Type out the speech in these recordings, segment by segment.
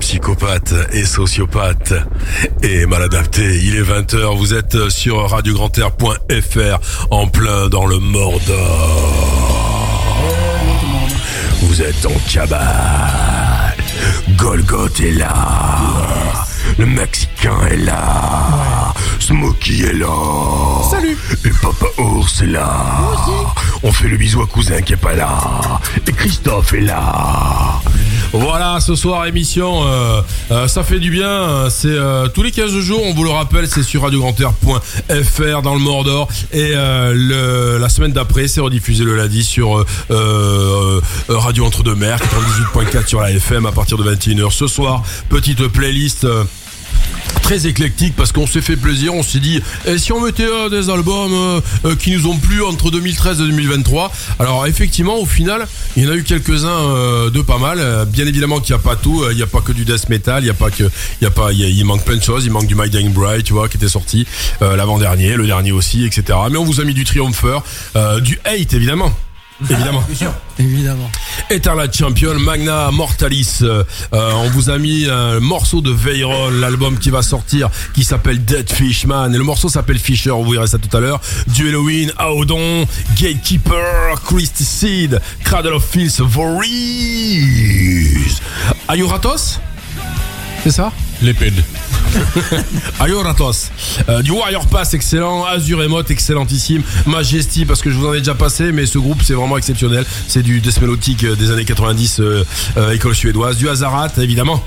schizophrènes et psychopathes et maladaptés. Il est 20h, vous êtes sur radiograndair.fr en plein dans le Mordor. Vous êtes en cabane. Golgoth est là. Le Mexicain est là. Smokey est là. Salut. Et Papa Ours est là. On fait le bisou à cousin qui est pas là. Et Christophe est là. Voilà, ce soir émission, euh, euh, ça fait du bien. C'est euh, tous les 15 jours, on vous le rappelle, c'est sur radiogrander.fr dans le Mordor. Et la semaine d'après, c'est rediffusé le lundi sur Radio Entre-deux-Mers, 98.4 sur la FM à partir de 21h. Ce soir, petite playlist. Très éclectique parce qu'on s'est fait plaisir, on s'est dit et si on mettait euh, des albums euh, euh, qui nous ont plu entre 2013 et 2023 Alors effectivement au final il y en a eu quelques-uns euh, de pas mal, bien évidemment qu'il n'y a pas tout, il n'y a pas que du death metal, il y a pas que il y a pas il, manque plein de choses, il manque du My Dying Bride tu vois qui était sorti l'avant-dernier, le dernier aussi etc. Mais on vous a mis du Triumpher, du Hate évidemment. Évidemment. Évidemment. Eternal Champion, Magna Mortalis. Euh, euh, on vous a mis un morceau de Veyron, l'album qui va sortir, qui s'appelle Dead Fishman. Et le morceau s'appelle Fisher, vous verrez ça tout à l'heure. Du Halloween, Aodon, Gatekeeper, Christy Seed, Cradle of Filth, Voorhees. Ayoratos C'est ça? L'épède. Ayoratos. Euh, du Warrior Pass, excellent. Azure Emote, excellentissime. Majesty, parce que je vous en ai déjà passé, mais ce groupe, c'est vraiment exceptionnel. C'est du death euh, des années 90, euh, euh, école suédoise. Du Hazarat, évidemment.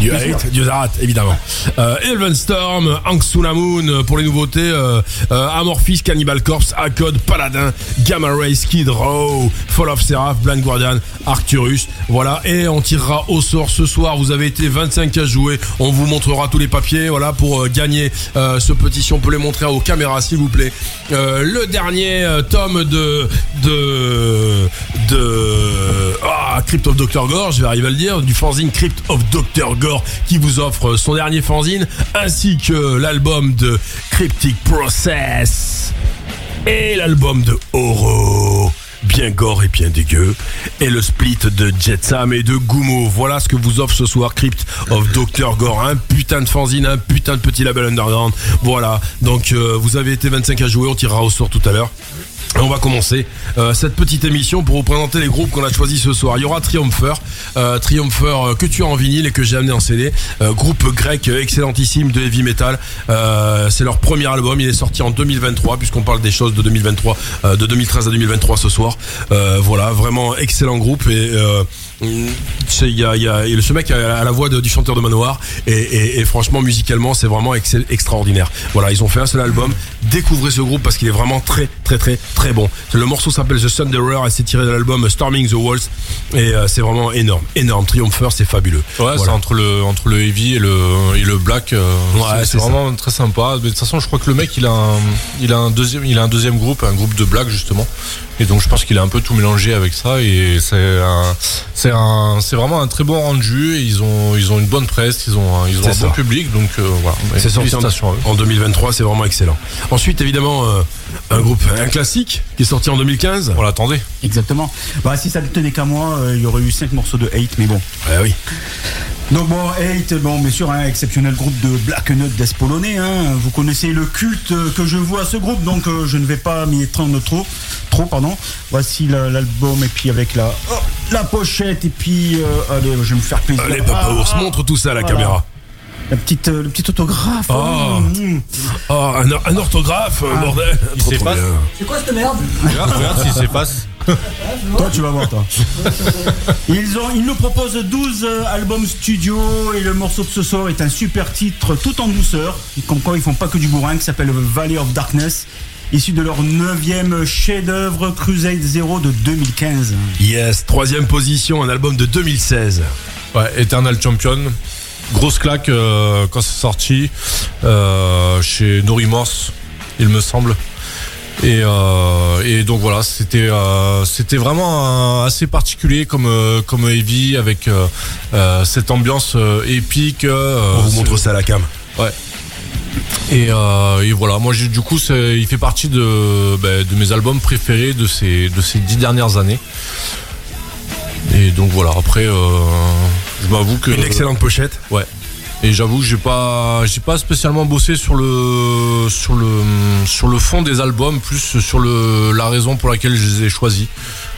Du Hate, du Hazarat, évidemment. Euh, Elven Storm, Moon, euh, pour les nouveautés. Euh, euh, Amorphis, Cannibal Corpse, Akod, Paladin, Gamma Ray, Skid Row, Fall of Seraph, Blind Guardian, Arcturus. Voilà, et on tirera au sort ce soir. Vous avez été 25 à jouer. On vous montrera tous les papiers, voilà, pour euh, gagner euh, ce petit. Si on peut les montrer aux caméras, s'il vous plaît. Euh, le dernier euh, tome de de de ah, Crypt of Dr Gore, je vais arriver à le dire, du fanzine Crypt of Dr Gore qui vous offre son dernier fanzine ainsi que l'album de Cryptic Process et l'album de Oro. Bien gore et bien dégueu. Et le split de Jetsam et de Gumo. Voilà ce que vous offre ce soir Crypt of Dr. Gore. Un putain de fanzine, un putain de petit label underground. Voilà. Donc euh, vous avez été 25 à jouer, on tirera au sort tout à l'heure. On va commencer euh, cette petite émission pour vous présenter les groupes qu'on a choisis ce soir. Il y aura Triumpher, euh, Triumpher euh, que tu as en vinyle et que j'ai amené en CD. Euh, groupe grec excellentissime de heavy metal. C'est leur premier album. Il est sorti en 2023 puisqu'on parle des choses de 2023, euh, de 2013 à 2023 ce soir. Voilà, vraiment excellent groupe et y a, il y a- ce mec a, la voix de- du chanteur de Manoir et, et- et franchement musicalement c'est vraiment extraordinaire. Voilà, ils ont fait un seul album. Découvrez ce groupe parce qu'il est vraiment très très très très bon. Le morceau s'appelle The Thunderer et c'est tiré de l'album Storming the Walls et euh, c'est vraiment énorme, énorme. Triumpher, c'est fabuleux. Ouais, c'est entre le entre le heavy et le et le black. euh, Ouais, c'est- vraiment très sympa. Mais de toute façon, je crois que le mec, il a un, il a un deuxième, il a un deuxième groupe, un groupe de black justement. Et donc, je pense qu'il a un peu tout mélangé avec ça. Et c'est un, c'est un, c'est vraiment un très bon rendu. Et ils ont, ils ont une bonne presse, ils ont, un- ils ont un ça. bon public. Donc euh, voilà. C'est sorti en, Félicitations à eux. en 2023, c'est vraiment excellent. Ensuite, évidemment, euh, un groupe, un classique qui est sorti en 2015. On l'attendait. Exactement. Bah, si ça ne tenait qu'à moi, euh, il y aurait eu 5 morceaux de Hate, mais bon. Ouais, oui. Donc bon, Hate, bon, bien sûr, un exceptionnel groupe de black nut death polonais. Hein. Vous connaissez le culte que je vois à ce groupe, donc euh, je ne vais pas m'y étendre trop. Trop, pardon. Voici la- l'album et puis avec la, oh, la pochette et puis euh, allez, je vais me faire plaisir. Allez, Papa Ah, Ours, montre tout ça à la voilà. caméra. La petite, euh, le petit autographe. Oh. hein. Mmh. Oh, un, un orthographe, Ah. bordel. C'est quoi cette merde? Regarde, regarde s'il s'efface. Toi, tu vas voir, toi. Ils, ont, ils nous proposent 12 euh, albums studio et le morceau de ce soir est un super titre tout en douceur. Et Comme quoi, ils font pas que du bourrin, qui s'appelle Valley of Darkness, issu de leur neuvième chef-d'œuvre Crusade Zero de 2015. Yes, troisième position, un album de 2016. Ouais, Eternal Champion. Grosse claque euh, quand c'est sorti euh, chez No Remorse, il me semble. Et, euh, et donc voilà, c'était euh, c'était vraiment assez particulier comme euh, comme heavy avec euh, euh, cette ambiance euh, épique. euh, On vous montre ça à la cam. Ouais. Et, euh, et voilà, moi du coup il fait partie de, ben, de mes albums préférés de ces, de ces dix dernières années. Et donc voilà, après euh, Je m'avoue que. Une excellente pochette. Ouais. Et j'avoue que j'ai pas, j'ai pas spécialement bossé sur le, sur le, sur le fond des albums, plus sur le, la raison pour laquelle je les ai choisis.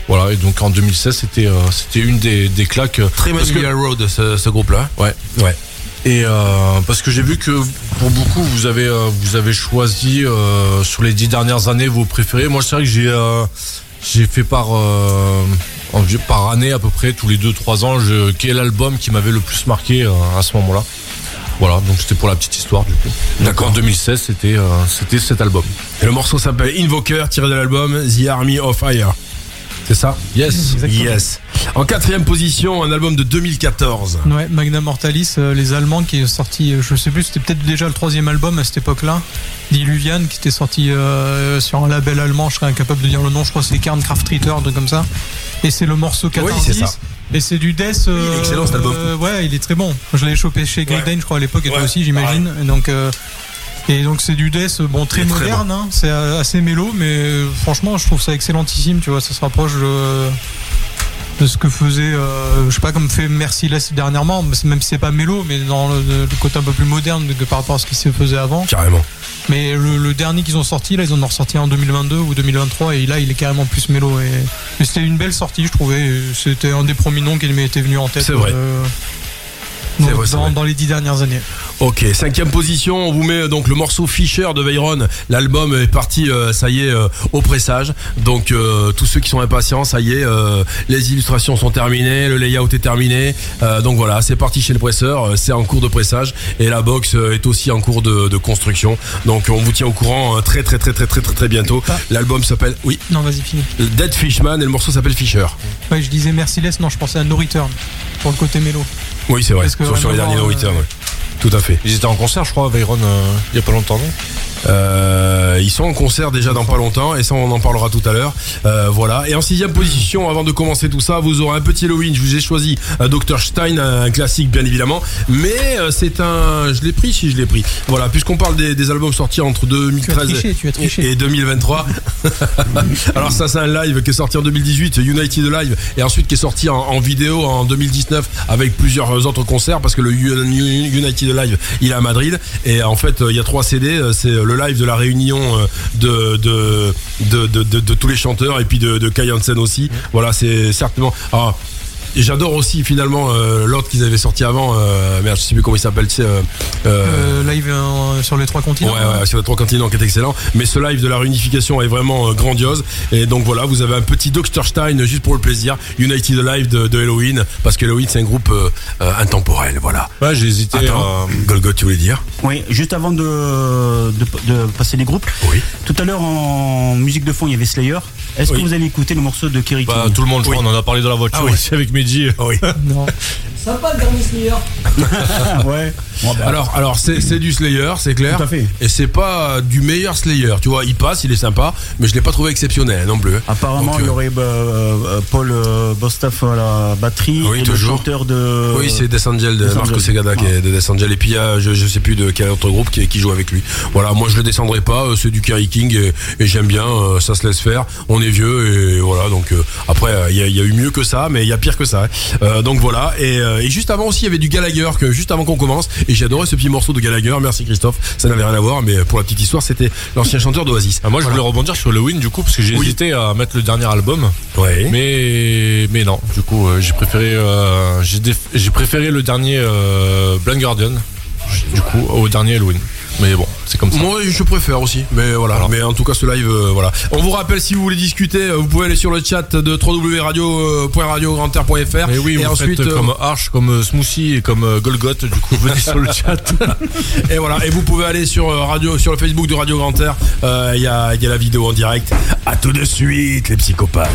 Voilà. Et donc en 2016, c'était, euh, c'était une des, des claques. Très Road, ce, ce groupe-là. Ouais. Ouais. Et euh, parce que j'ai vu que pour beaucoup vous avez euh, vous avez choisi euh, sur les dix dernières années vos préférés. Moi c'est vrai que j'ai euh, j'ai fait par euh, par année à peu près tous les deux trois ans je, quel album qui m'avait le plus marqué euh, à ce moment-là. Voilà donc c'était pour la petite histoire du coup. D'accord. En 2016 c'était euh, c'était cet album. Et le morceau s'appelle Invoker, tiré de l'album The Army of Fire. C'est ça Yes. Exactement. Yes. En quatrième position, un album de 2014. Ouais, Magna Mortalis, euh, les Allemands qui est sorti, euh, je sais plus, c'était peut-être déjà le troisième album à cette époque-là, Diluvian, qui était sorti euh, sur un label allemand, je serais incapable de dire le nom, je crois que c'est Kernkraft Ritter, un truc comme ça. Et c'est le morceau 14 c'est ça. Et c'est du death. il est excellent, cet album. ouais, il est très bon. Je l'ai chopé chez Gridane, je crois à l'époque, et toi aussi, j'imagine. Donc. Euh, et donc c'est du death, bon très moderne, hein, c'est euh, assez mélo, mais euh, franchement je trouve ça excellentissime, tu vois, ça se rapproche de, de ce que faisait, euh, je sais pas comme fait Merciless dernièrement, même si c'est pas mélo, mais dans le, le côté un peu plus moderne que par rapport à ce qui se faisait avant. Carrément. Mais le, le dernier qu'ils ont sorti, là ils en ont ressorti en 2022 ou 2023 et là il est carrément plus mélo. Et, mais c'était une belle sortie, je trouvais. C'était un des premiers noms qui m'était venu en tête. C'est vrai. euh, dans, vrai, c'est dans- vrai. dans les dix dernières années. Ok, cinquième position, on vous met euh, donc le morceau Fisher de Veyron. L'album est parti, euh, ça y est, euh, au pressage. Donc euh, tous ceux qui sont impatients, ça y est, les illustrations sont terminées, le layout est terminé. Donc voilà, c'est parti chez le presseur, c'est en cours de pressage et la box est aussi en cours de, de construction. Donc on vous tient au courant très très très très très très très bientôt. L'album s'appelle, oui, Non, vas-y, finis. Dead Fishman et le morceau s'appelle Fisher. Ouais, je disais Merciless, non, je pensais à No Return pour le côté mélo. Oui, c'est vrai, sur, sur les derniers No euh, Return, ouais. Tout à fait. Ils étaient en concert je crois à Veyron euh, il y a pas longtemps non? Euh, ils sont en concert déjà dans pas longtemps et ça on en parlera tout à l'heure. Euh, voilà. Et en sixième position, avant de commencer tout ça, vous aurez un petit Halloween. Je vous ai choisi un Dr Stein, un classique bien évidemment, mais euh, c'est un, je l'ai pris si je l'ai pris. Voilà, puisqu'on parle des, des albums sortis entre 2013 Tu as triché, tu as triché. et, et 2023. Alors ça c'est un live qui est sorti en 2018, United Live, et ensuite qui est sorti en, en vidéo en 2019 avec plusieurs autres concerts parce que le United Live il est à Madrid et en fait il y a trois CD, euh, c'est le live de la réunion euh, de de de, de, tous les chanteurs et puis de, de Kai Hansen aussi. Voilà c'est certainement. Ah, et J'adore aussi finalement euh, l'autre qu'ils avaient sorti avant. Euh, merde, je sais plus comment il s'appelle. tu sais, euh, euh, Euh, live euh, sur les trois continents. Ouais, ouais, sur les trois continents qui est excellent. Mais ce live de la réunification est vraiment euh, grandiose. Et donc voilà, vous avez un petit Dr Stein juste pour le plaisir. United Live de, de Halloween. Parce que Halloween, c'est un groupe euh, euh, intemporel. Voilà. Ouais j'ai hésité Attends, euh, Golgot, tu voulais dire? Oui, juste avant de, de, de passer les groupes, Oui. tout à l'heure en musique de fond il y avait Slayer. Est-ce Oui. que vous avez écouté le morceau de Kerry bah, King tout le monde je crois, Oui. on en a parlé dans la voiture Ah ici avec Mehdi. Oui. Non. Sympa le dernier Slayer. Ah, ouais. Bon, bah, Alors, alors c'est c'est du Slayer, c'est clair. Tout à fait. Et c'est pas du meilleur Slayer. Tu vois, il passe, il est sympa, mais je l'ai pas trouvé exceptionnel non plus. Apparemment, Donc, il y euh, aurait bah, euh, Paul euh, Bostaff à la batterie Oui, et toujours. le chanteur de. Oui, c'est Death Angel de Marco. Segada qui est de Death Angel. Et puis il y a, je, je sais plus de quel autre groupe qui, qui joue avec lui. Voilà, moi je le descendrai pas, euh, c'est du Kerry King et, et j'aime bien, euh, ça se laisse faire. On est vieux et voilà, donc euh, après il y, a, il y a eu mieux que ça, mais il y a pire que ça. hein. Euh, donc voilà, et, euh, et juste avant aussi il y avait du Gallagher, que juste avant qu'on commence, et j'ai adoré ce petit morceau de Gallagher, merci Christophe, ça n'avait rien à voir, mais pour la petite histoire, c'était l'ancien chanteur d'Oasis. Ah, moi je Voilà. voulais rebondir sur Halloween du coup parce que j'ai Oui. hésité à mettre le dernier album. Ouais. Mais mais non, du coup j'ai préféré j'ai préféré le dernier Blind Guardian du coup au dernier Halloween. Mais bon, c'est comme ça. Moi, je préfère aussi, mais voilà. Mais en tout cas, ce live, euh, voilà. On vous rappelle si vous voulez discuter, euh, vous pouvez aller sur le chat de www.radio.radiograndair.fr. Mais oui, et vous ensuite, faites euh, comme Arch, comme euh, Smoothie et comme euh, Golgoth, du coup venez sur le chat. et voilà. Et vous pouvez aller sur euh, radio, sur le Facebook de Radio Grand Air. Euh, Il y a, y a la vidéo en direct. À tout de suite, les psychopathes.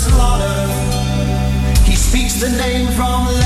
Slaughter. He speaks the name from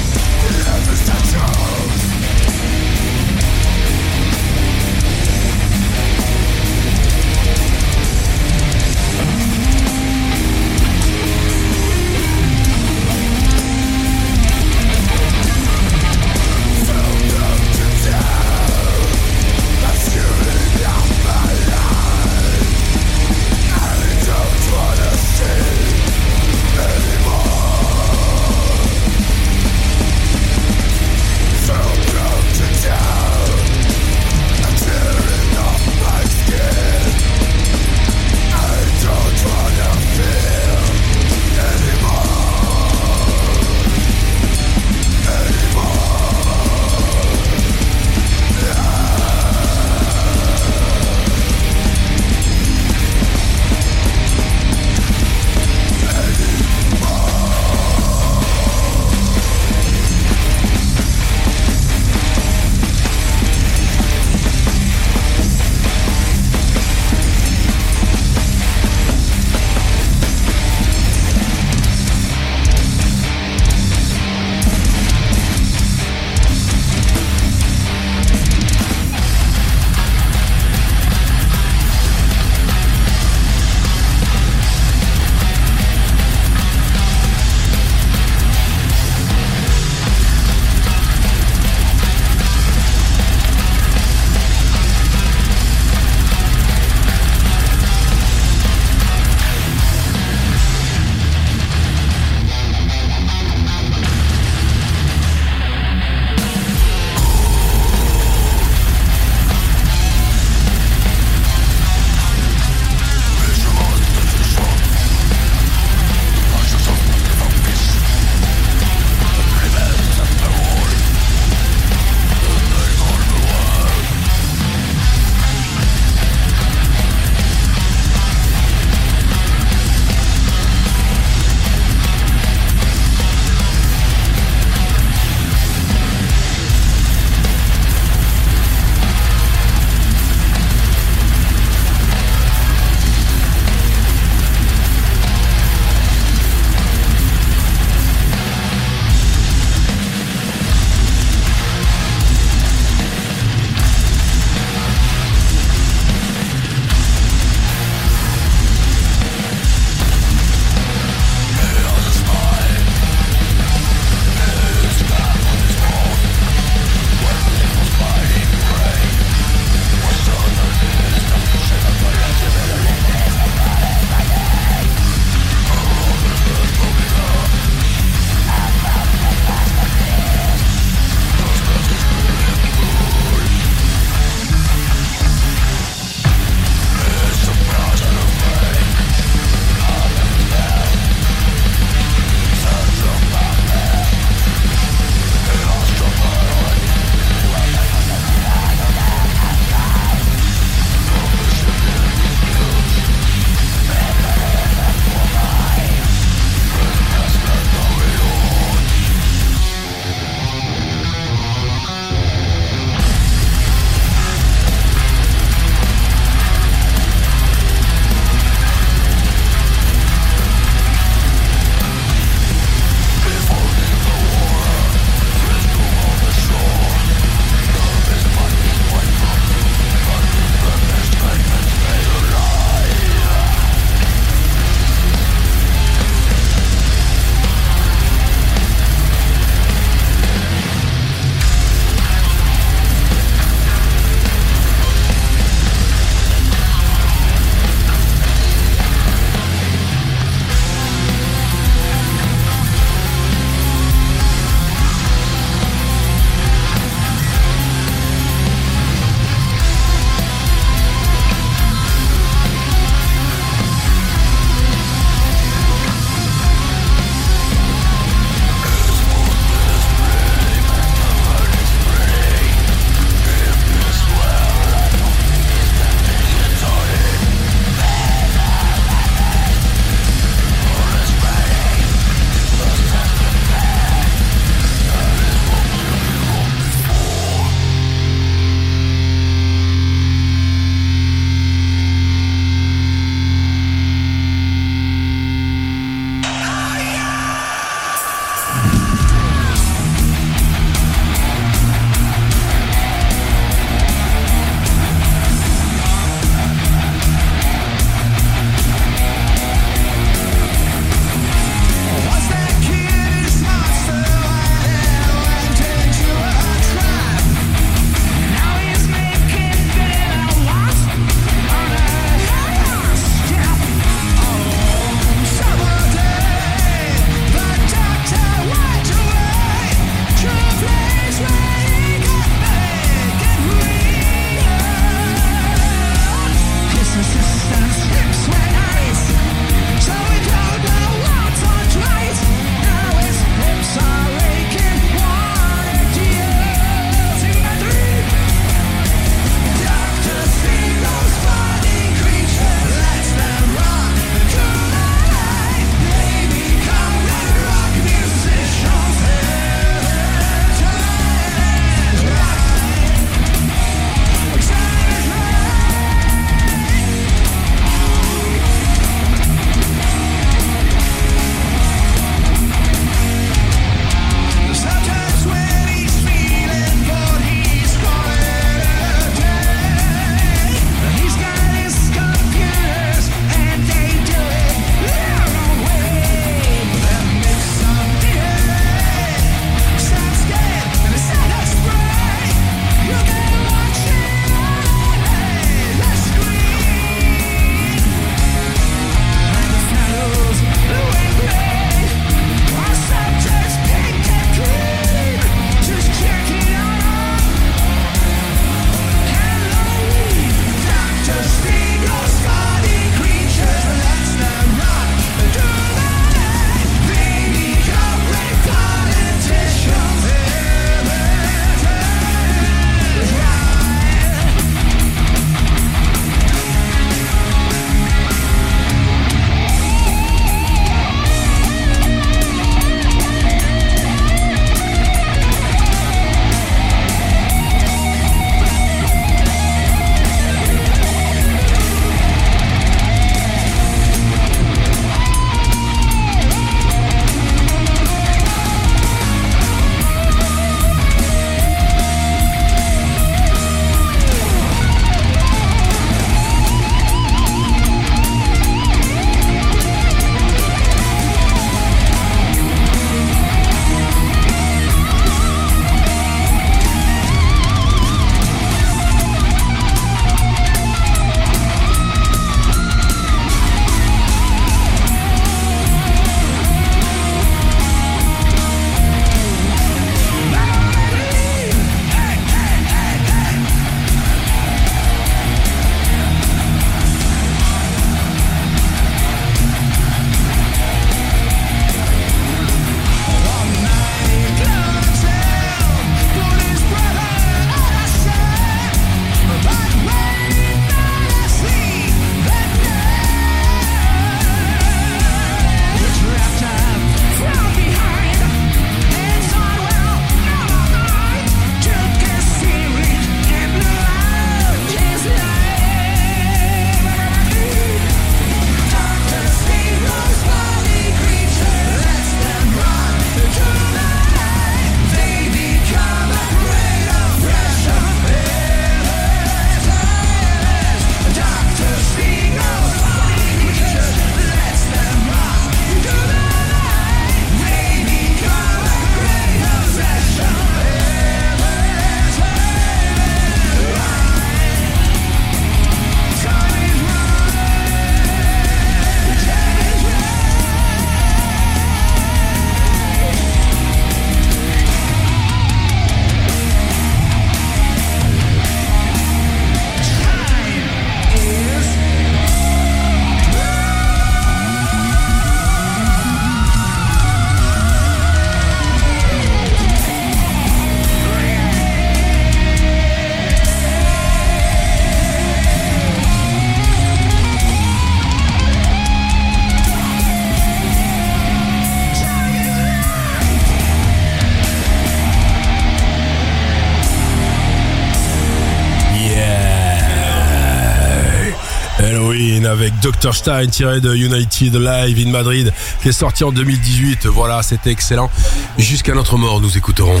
Dr Stein tiré de United Live in Madrid qui est sorti en 2018. Voilà, c'était excellent. Jusqu'à notre mort, nous écouterons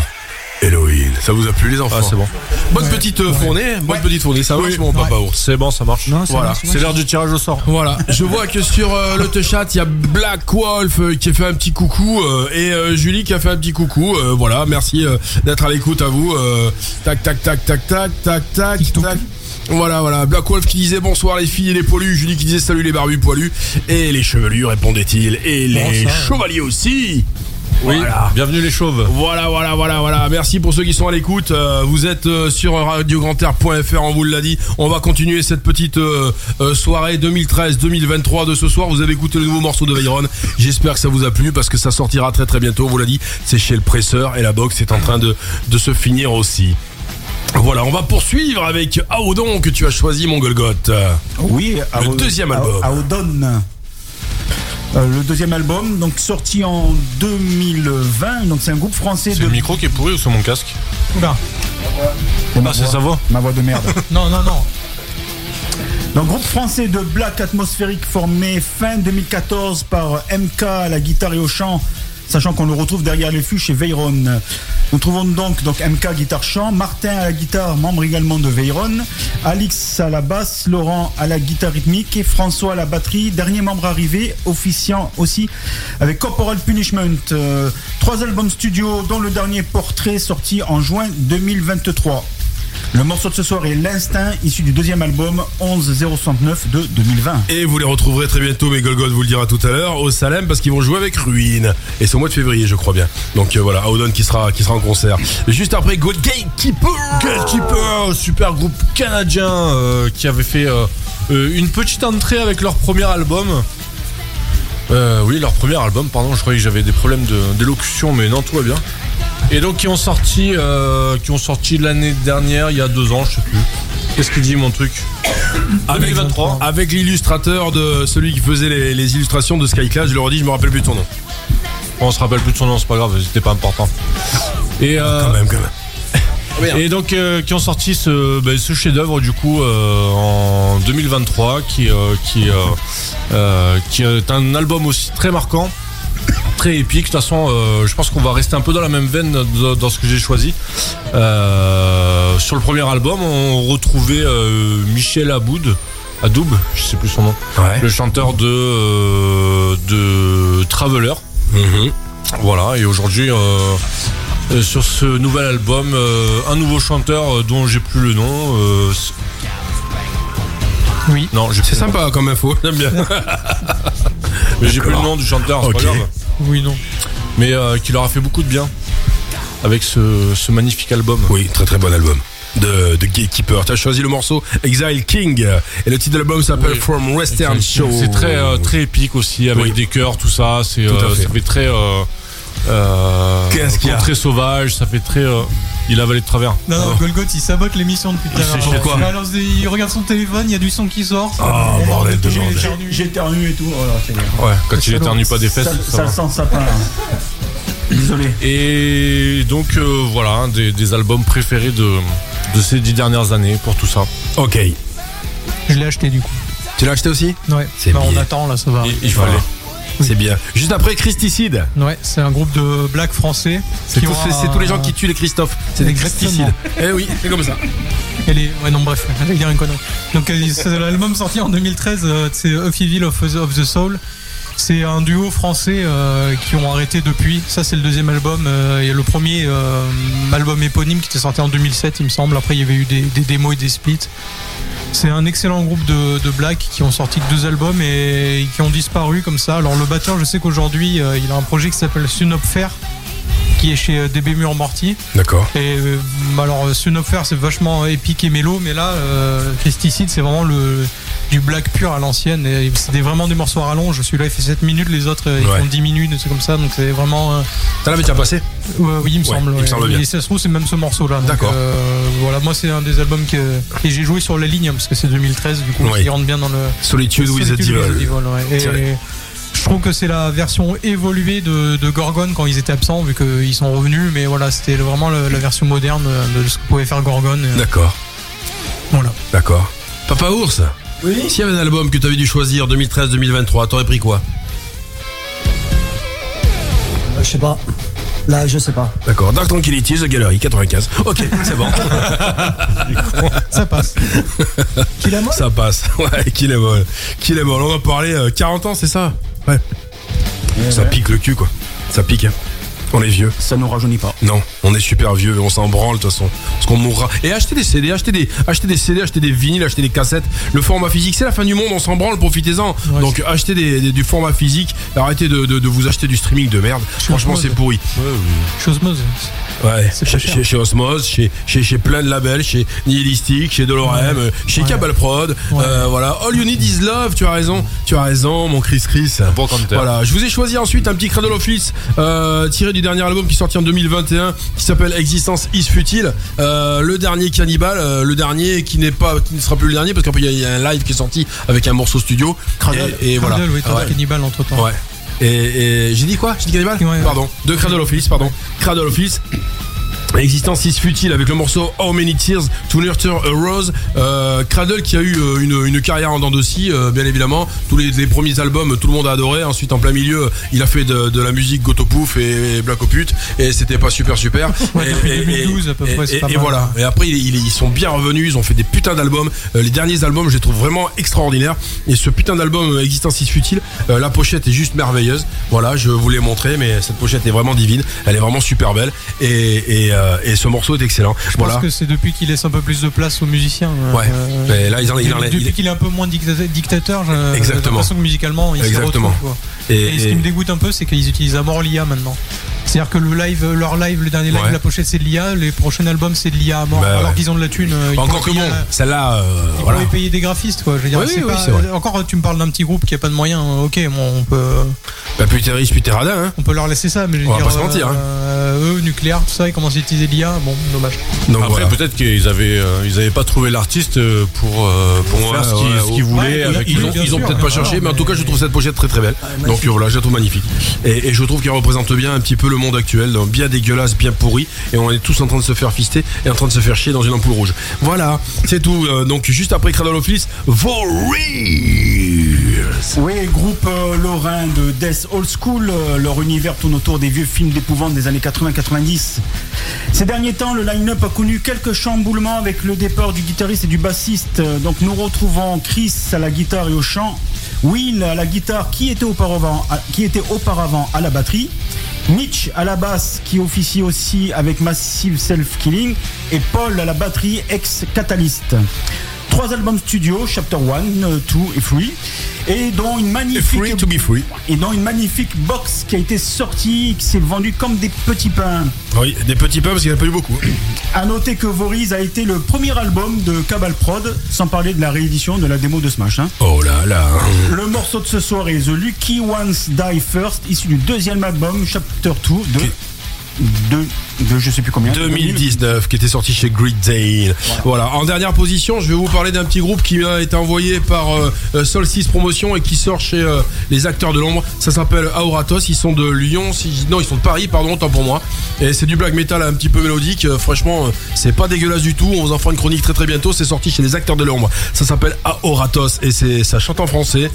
Elohim. Ça vous a plu les enfants Ah, c'est bon. Bonne petite euh, fournée, bonne petite fournée. Ça marche mon papa ours C'est bon, ça marche. Non, ça Voilà. marche, ça C'est l'heure du tirage au sort. Voilà, je vois que sur euh, le chat, il y a Black Wolf euh, qui a fait un petit coucou euh, et euh, Julie qui a fait un petit coucou. Euh, voilà, merci euh, d'être à l'écoute à vous. Euh, tac, tac, tac, tac, tac, tac, tac, tac. Voilà, voilà. Black Wolf qui disait bonsoir les filles et les poilus. Julie qui disait salut les barbus poilus. Et les chevelus, répondait-il. Et les chevaliers aussi. Oui, Voilà. bienvenue les chauves. Voilà, voilà, voilà, voilà. Merci pour ceux qui sont à l'écoute. Euh, vous êtes euh, sur radiograndair.fr, on vous l'a dit. On va continuer cette petite euh, euh, soirée 2013-2023 de ce soir. Vous avez écouté le nouveau morceau de Veyron. J'espère que ça vous a plu parce que ça sortira très très bientôt. On vous l'a dit, c'est chez le presseur et la box est en train de, de se finir aussi. Voilà, on va poursuivre avec Aodon que tu as choisi, mon Golgoth. Oui, Le deuxième album. Aodon. Euh, le deuxième album, donc sorti en 2020. Donc c'est un groupe français C'est de. le micro qui est pourri ou c'est mon casque Oula. C'est ma Ah, c'est voix. sa voix. Ma voix de merde. Non, non, non. Donc groupe français de black atmosphérique formé fin 2014 par MK à la guitare et au chant, sachant qu'on le retrouve derrière les fûts chez Veyron. Nous trouvons donc, donc MK guitare chant, Martin à la guitare, membre également de Veyron, Alix à la basse, Laurent à la guitare rythmique et François à la batterie, dernier membre arrivé, officiant aussi avec Corporal Punishment. Euh, trois albums studio dont le dernier portrait sorti en juin 2023. Le morceau de ce soir est L'Instinct, issu du deuxième album 11069 de 2020. Et vous les retrouverez très bientôt, mais Golgoth vous le dira tout à l'heure, au Salem, parce qu'ils vont jouer avec Ruin. Et c'est au mois de février, je crois bien. Donc euh, voilà, Audon qui sera, qui sera en concert. Juste après, Gold Gatekeeper Gatekeeper, super groupe canadien euh, qui avait fait euh, une petite entrée avec leur premier album. Euh, oui, leur premier album, pardon, je croyais que j'avais des problèmes de- d'élocution, mais non, tout va bien. Et donc qui ont sorti, euh, qui ont sorti l'année dernière, il y a deux ans, je sais plus. Qu'est-ce qu'il dit mon truc avec, 2023. avec l'illustrateur de celui qui faisait les, les illustrations de Skyclass, je le redis, je me rappelle plus de son nom. On se rappelle plus de son nom, c'est pas grave, c'était pas important. Et euh, Quand même, quand même. Et donc euh, qui ont sorti ce, ben, ce chef-d'œuvre du coup euh, en 2023 qui euh, qui qui est un album aussi très marquant, très épique. De toute façon, euh, je pense qu'on va rester un peu dans la même veine dans, dans ce que j'ai choisi. Euh, sur le premier album, on retrouvait euh, Michel Aboud. Adoub, je sais plus son nom, Ouais. le chanteur de euh, de Traveler. Mhm. Voilà, et aujourd'hui, euh, sur ce nouvel album, euh, un nouveau chanteur dont j'ai plus le nom. euh, Oui. non, C'est nom. sympa comme info, j'aime bien. Mais j'ai plus le nom du chanteur. Oui, non. Mais euh, qui leur a fait beaucoup de bien avec ce, ce magnifique album. Oui, très très bon album. De, de Gatekeeper. Tu as choisi le morceau Exile King. Et le titre de l'album s'appelle Oui. From Western C'est- Show. C'est très euh, très épique aussi avec Oui. des chœurs, tout ça. C'est Tout à euh, fait. ça fait très euh, euh, Qu'est-ce qu'il y a très sauvage. Ça fait très. Il a avalé de travers. Non, non, Golgoth, il sabote l'émission depuis tout à l'heure. Il balance des- Il regarde son téléphone, il y a du son qui sort. Oh, bordel de bordel. J'éternue et tout. Ouais, quand il éternue pas des fesses. ça, ça ça sent sapin. Désolé. Et donc euh, voilà, des, des albums préférés de, de ces dix dernières années pour tout ça. Ok. Je l'ai acheté du coup. Tu l'as acheté aussi? Ouais. C'est Bah, on attend là, ça va. Il, il fallait. C'est bien. Juste après, Christicide. Ouais, c'est un groupe de black français. C'est tous, les gens qui tuent les Christophe. C'est des. Christicides. Eh oui, c'est comme ça. Elle est... Ouais, non, bref, j'allais dire une connerie. Donc, euh, c'est l'album sorti en 2013, euh, c'est Of Evil of, of the Soul. C'est un duo français euh, qui ont arrêté depuis. Ça, c'est le deuxième album. euh, et le premier euh, album éponyme qui était sorti en 2007, il me semble. Après, il y avait eu des, des démos et des splits. C'est un excellent groupe de, de black qui ont sorti deux albums et qui ont disparu comme ça. Alors, le batteur, je sais qu'aujourd'hui, euh, il a un projet qui s'appelle Sunopfer, qui est chez DB Mur Morty. D'accord. Et alors, Sunopfer, c'est vachement épique et mélo, mais là, Christicide, c'est vraiment le, du black pur à l'ancienne. Et C'était vraiment des morceaux à rallonge. Celui-là, il fait 7 minutes, les autres, euh, ils Ouais. font 10 minutes, c'est comme ça. Donc, c'est vraiment. euh, T'en avais déjà passé ouais, oui, il me semble. il me semble bien. Et ça se trouve, c'est même ce morceau-là. D'accord. euh, voilà, moi, c'est un des albums que. Et j'ai joué sur la ligne, parce que c'est 2013, du coup, qui rentre bien dans le. Solitude with the Devil. Et je trouve que c'est la version évoluée de, de Gorgon quand ils étaient absents, vu qu'ils sont revenus. Mais voilà, c'était vraiment le- la version moderne de ce que pouvait faire Gorgon. D'accord. Voilà. D'accord. Papa Ours, Oui. S'il y avait un album que tu avais dû choisir 2013-2023, t'aurais pris quoi? Euh, Je sais pas. Là, je sais pas. D'accord. Dark Tranquility, The Gallery, 95. Ok, c'est bon. Ça passe. Qui la molle? Ça passe. Ouais, qu'il est molle. Qu'il est molle. On va parler euh, 40 ans, c'est ça? Ouais. Ça pique le cul, quoi. Ça pique. hein. On est vieux. Ça nous rajeunit pas. Non, on est super vieux, on s'en branle de toute façon. Parce qu'on mourra. Et acheter des CD, acheter des, acheter des CD, acheter des vinyles, acheter des cassettes. Le format physique, c'est la fin du monde, on s'en branle, profitez-en. Ouais, Donc achetez des, des- du format physique, arrêtez de, de- de vous acheter du streaming de merde. Franchement, c'est pourri. Ouais, chez, pas cher. chez, chez Osmose, chez, chez, chez plein de labels, chez Nihilistic, chez Dolorem, euh, chez Ouais. Cabal Prod, Ouais. euh, voilà. All You Need Is Love, tu as raison, tu as raison, mon Chris Chris. Bon. Voilà, je vous ai choisi ensuite un petit Cradle of Filth euh, tiré du dernier album qui est sorti en 2021 qui s'appelle Existence is Futile. Euh, le dernier Cannibal, euh, le dernier qui n'est pas, qui ne sera plus le dernier parce qu'après il y a un live qui est sorti avec un morceau studio. Cradle. Et, et voilà. Oui, Ouais. Cannibal entre temps. Ouais. Et, et j'ai dit quoi? J'ai dit Cannibal? Ouais. Pardon. De Cradle of Filth, pardon. Cradle of Filth. Existence is futile avec le morceau How Many Tears to Nurture a Rose. Euh, Cradle qui a eu euh, une, une carrière en dents de scie, euh, bien évidemment. Tous les, les premiers albums, tout le monde a adoré. Ensuite, en plein milieu, il a fait de, de la musique Goto Pouf et, et Black Oput. Et c'était pas super super. Ouais, et, depuis et- 2012 à peu près, et- voilà. Et après, ils, ils- sont bien revenus. Ils ont fait des putains d'albums. Euh, les derniers albums, je les trouve vraiment extraordinaires. Et ce putain d'album euh, Existence is futile, la pochette est juste merveilleuse. Voilà, je vous l'ai montré, mais cette pochette est vraiment divine. Elle est vraiment super belle. Et, et, euh, et ce morceau est excellent. Je voilà. pense que c'est depuis qu'il laisse un peu plus de place aux musiciens. euh, Ouais. euh, Mais là, ils en, il en- depuis il- qu'il est un peu moins dicta- dictateur, j'ai l'impression que musicalement, il Exactement. retrouve. quoi. Et, Et, ce et- qui me dégoûte un peu, c'est qu'ils utilisent à mort l'IA maintenant. C'est-à-dire que le live, leur live, le dernier live, Ouais. la pochette c'est de l'IA, les prochains albums c'est de l'IA à mort. Bah, alors ouais. qu'ils ont de la thune. euh, ils encore que bon, euh, celle-là, euh, Ils voilà. pourraient payer des graphistes quoi. Je veux dire, Oui, oui, pas- c'est vrai. encore tu me parles d'un petit groupe qui a pas de moyens. euh, Ok, bon, on peut, Bah, plus t'es riche, plus t'es radin, hein. on peut leur laisser ça, mais je veux On va dire, pas se mentir, hein. euh, eux, nucléaire, tout ça, ils commencent à utiliser l'IA. Bon, dommage. Donc Après, voilà. peut-être qu'ils avaient, euh, ils avaient pas trouvé l'artiste euh, pour, euh, pour Ouais, faire ce qu'ils voulaient. Ouais, avec Ils ont, peut-être pas cherché, mais en tout cas, je trouve cette pochette très très belle. Donc je magnifique. Et, je trouve qu'elle représente bien un petit peu le monde actuel, bien dégueulasse, bien pourri, et on est tous en train de se faire fister et en train de se faire chier dans une ampoule rouge. Voilà, c'est tout. Euh, donc juste après Cradle of Filth, Oui, groupe euh, lorrain de Death Old School, euh, leur univers tourne autour des vieux films d'épouvante des années 80-90. Ces derniers temps, le line-up a connu quelques chamboulements avec le départ du guitariste et du bassiste. Euh, Donc nous retrouvons Chris à la guitare et au chant, Will à la guitare qui était auparavant à, qui était auparavant à la batterie, Mitch à la basse qui officie aussi avec Massive Self Killing et Paul à la batterie ex-Catalyst. Trois albums studio, Chapter 1, 2 et 3, et dont une magnifique Free to be free. et dans une magnifique box qui a été sortie, qui s'est vendue comme des petits pains. Oui, des petits pains parce qu'il n'y en a pas eu beaucoup. À noter que Voriz a été le premier album de Cabal Prod, sans parler de la réédition de la démo de Smash. hein. Oh là là. Le morceau de ce soir est The Lucky Ones Die First, issu du deuxième album, Chapter 2 de, de, de je sais plus combien. 2019 qui était sorti chez Great Dane. Voilà. En dernière position, je vais vous parler d'un petit groupe qui a été envoyé par euh, euh, Solstice Promotion et qui sort chez euh, les acteurs de l'ombre. Ça s'appelle Auratos. Ils sont de Lyon. Si, non, ils sont de Paris, pardon, tant pour moi. Et c'est du black metal un petit peu mélodique. Euh, franchement, euh, c'est pas dégueulasse du tout. On vous en fera une chronique très très bientôt. C'est sorti chez les acteurs de l'ombre. Ça s'appelle Auratos et c'est ça chante en français.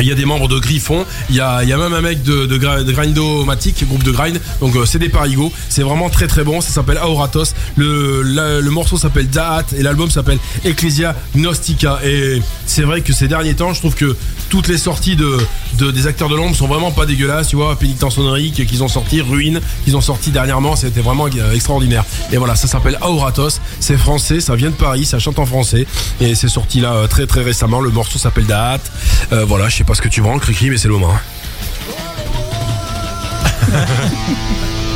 Il y a des membres de Griffon, il y a, y a même un mec de, Grindomatic, groupe de grind, donc euh, c'est des parigots, c'est vraiment très très bon, ça s'appelle Auratos, le, le morceau s'appelle Daat et l'album s'appelle Ecclesia Gnostica. Et c'est vrai que ces derniers temps je trouve que toutes les sorties de, de- des acteurs de l'ombre sont vraiment pas dégueulasses, tu vois, Pénitence Honorique qu'ils ont sorti, Ruine qu'ils ont sorti dernièrement, c'était vraiment euh, extraordinaire. Et voilà, ça s'appelle Auratos, c'est français, ça vient de Paris, ça chante en français et c'est sorti là euh, très très récemment, le morceau s'appelle Daat, Euh, voilà, je sais pas ce que tu vends, cri mais c'est le moment.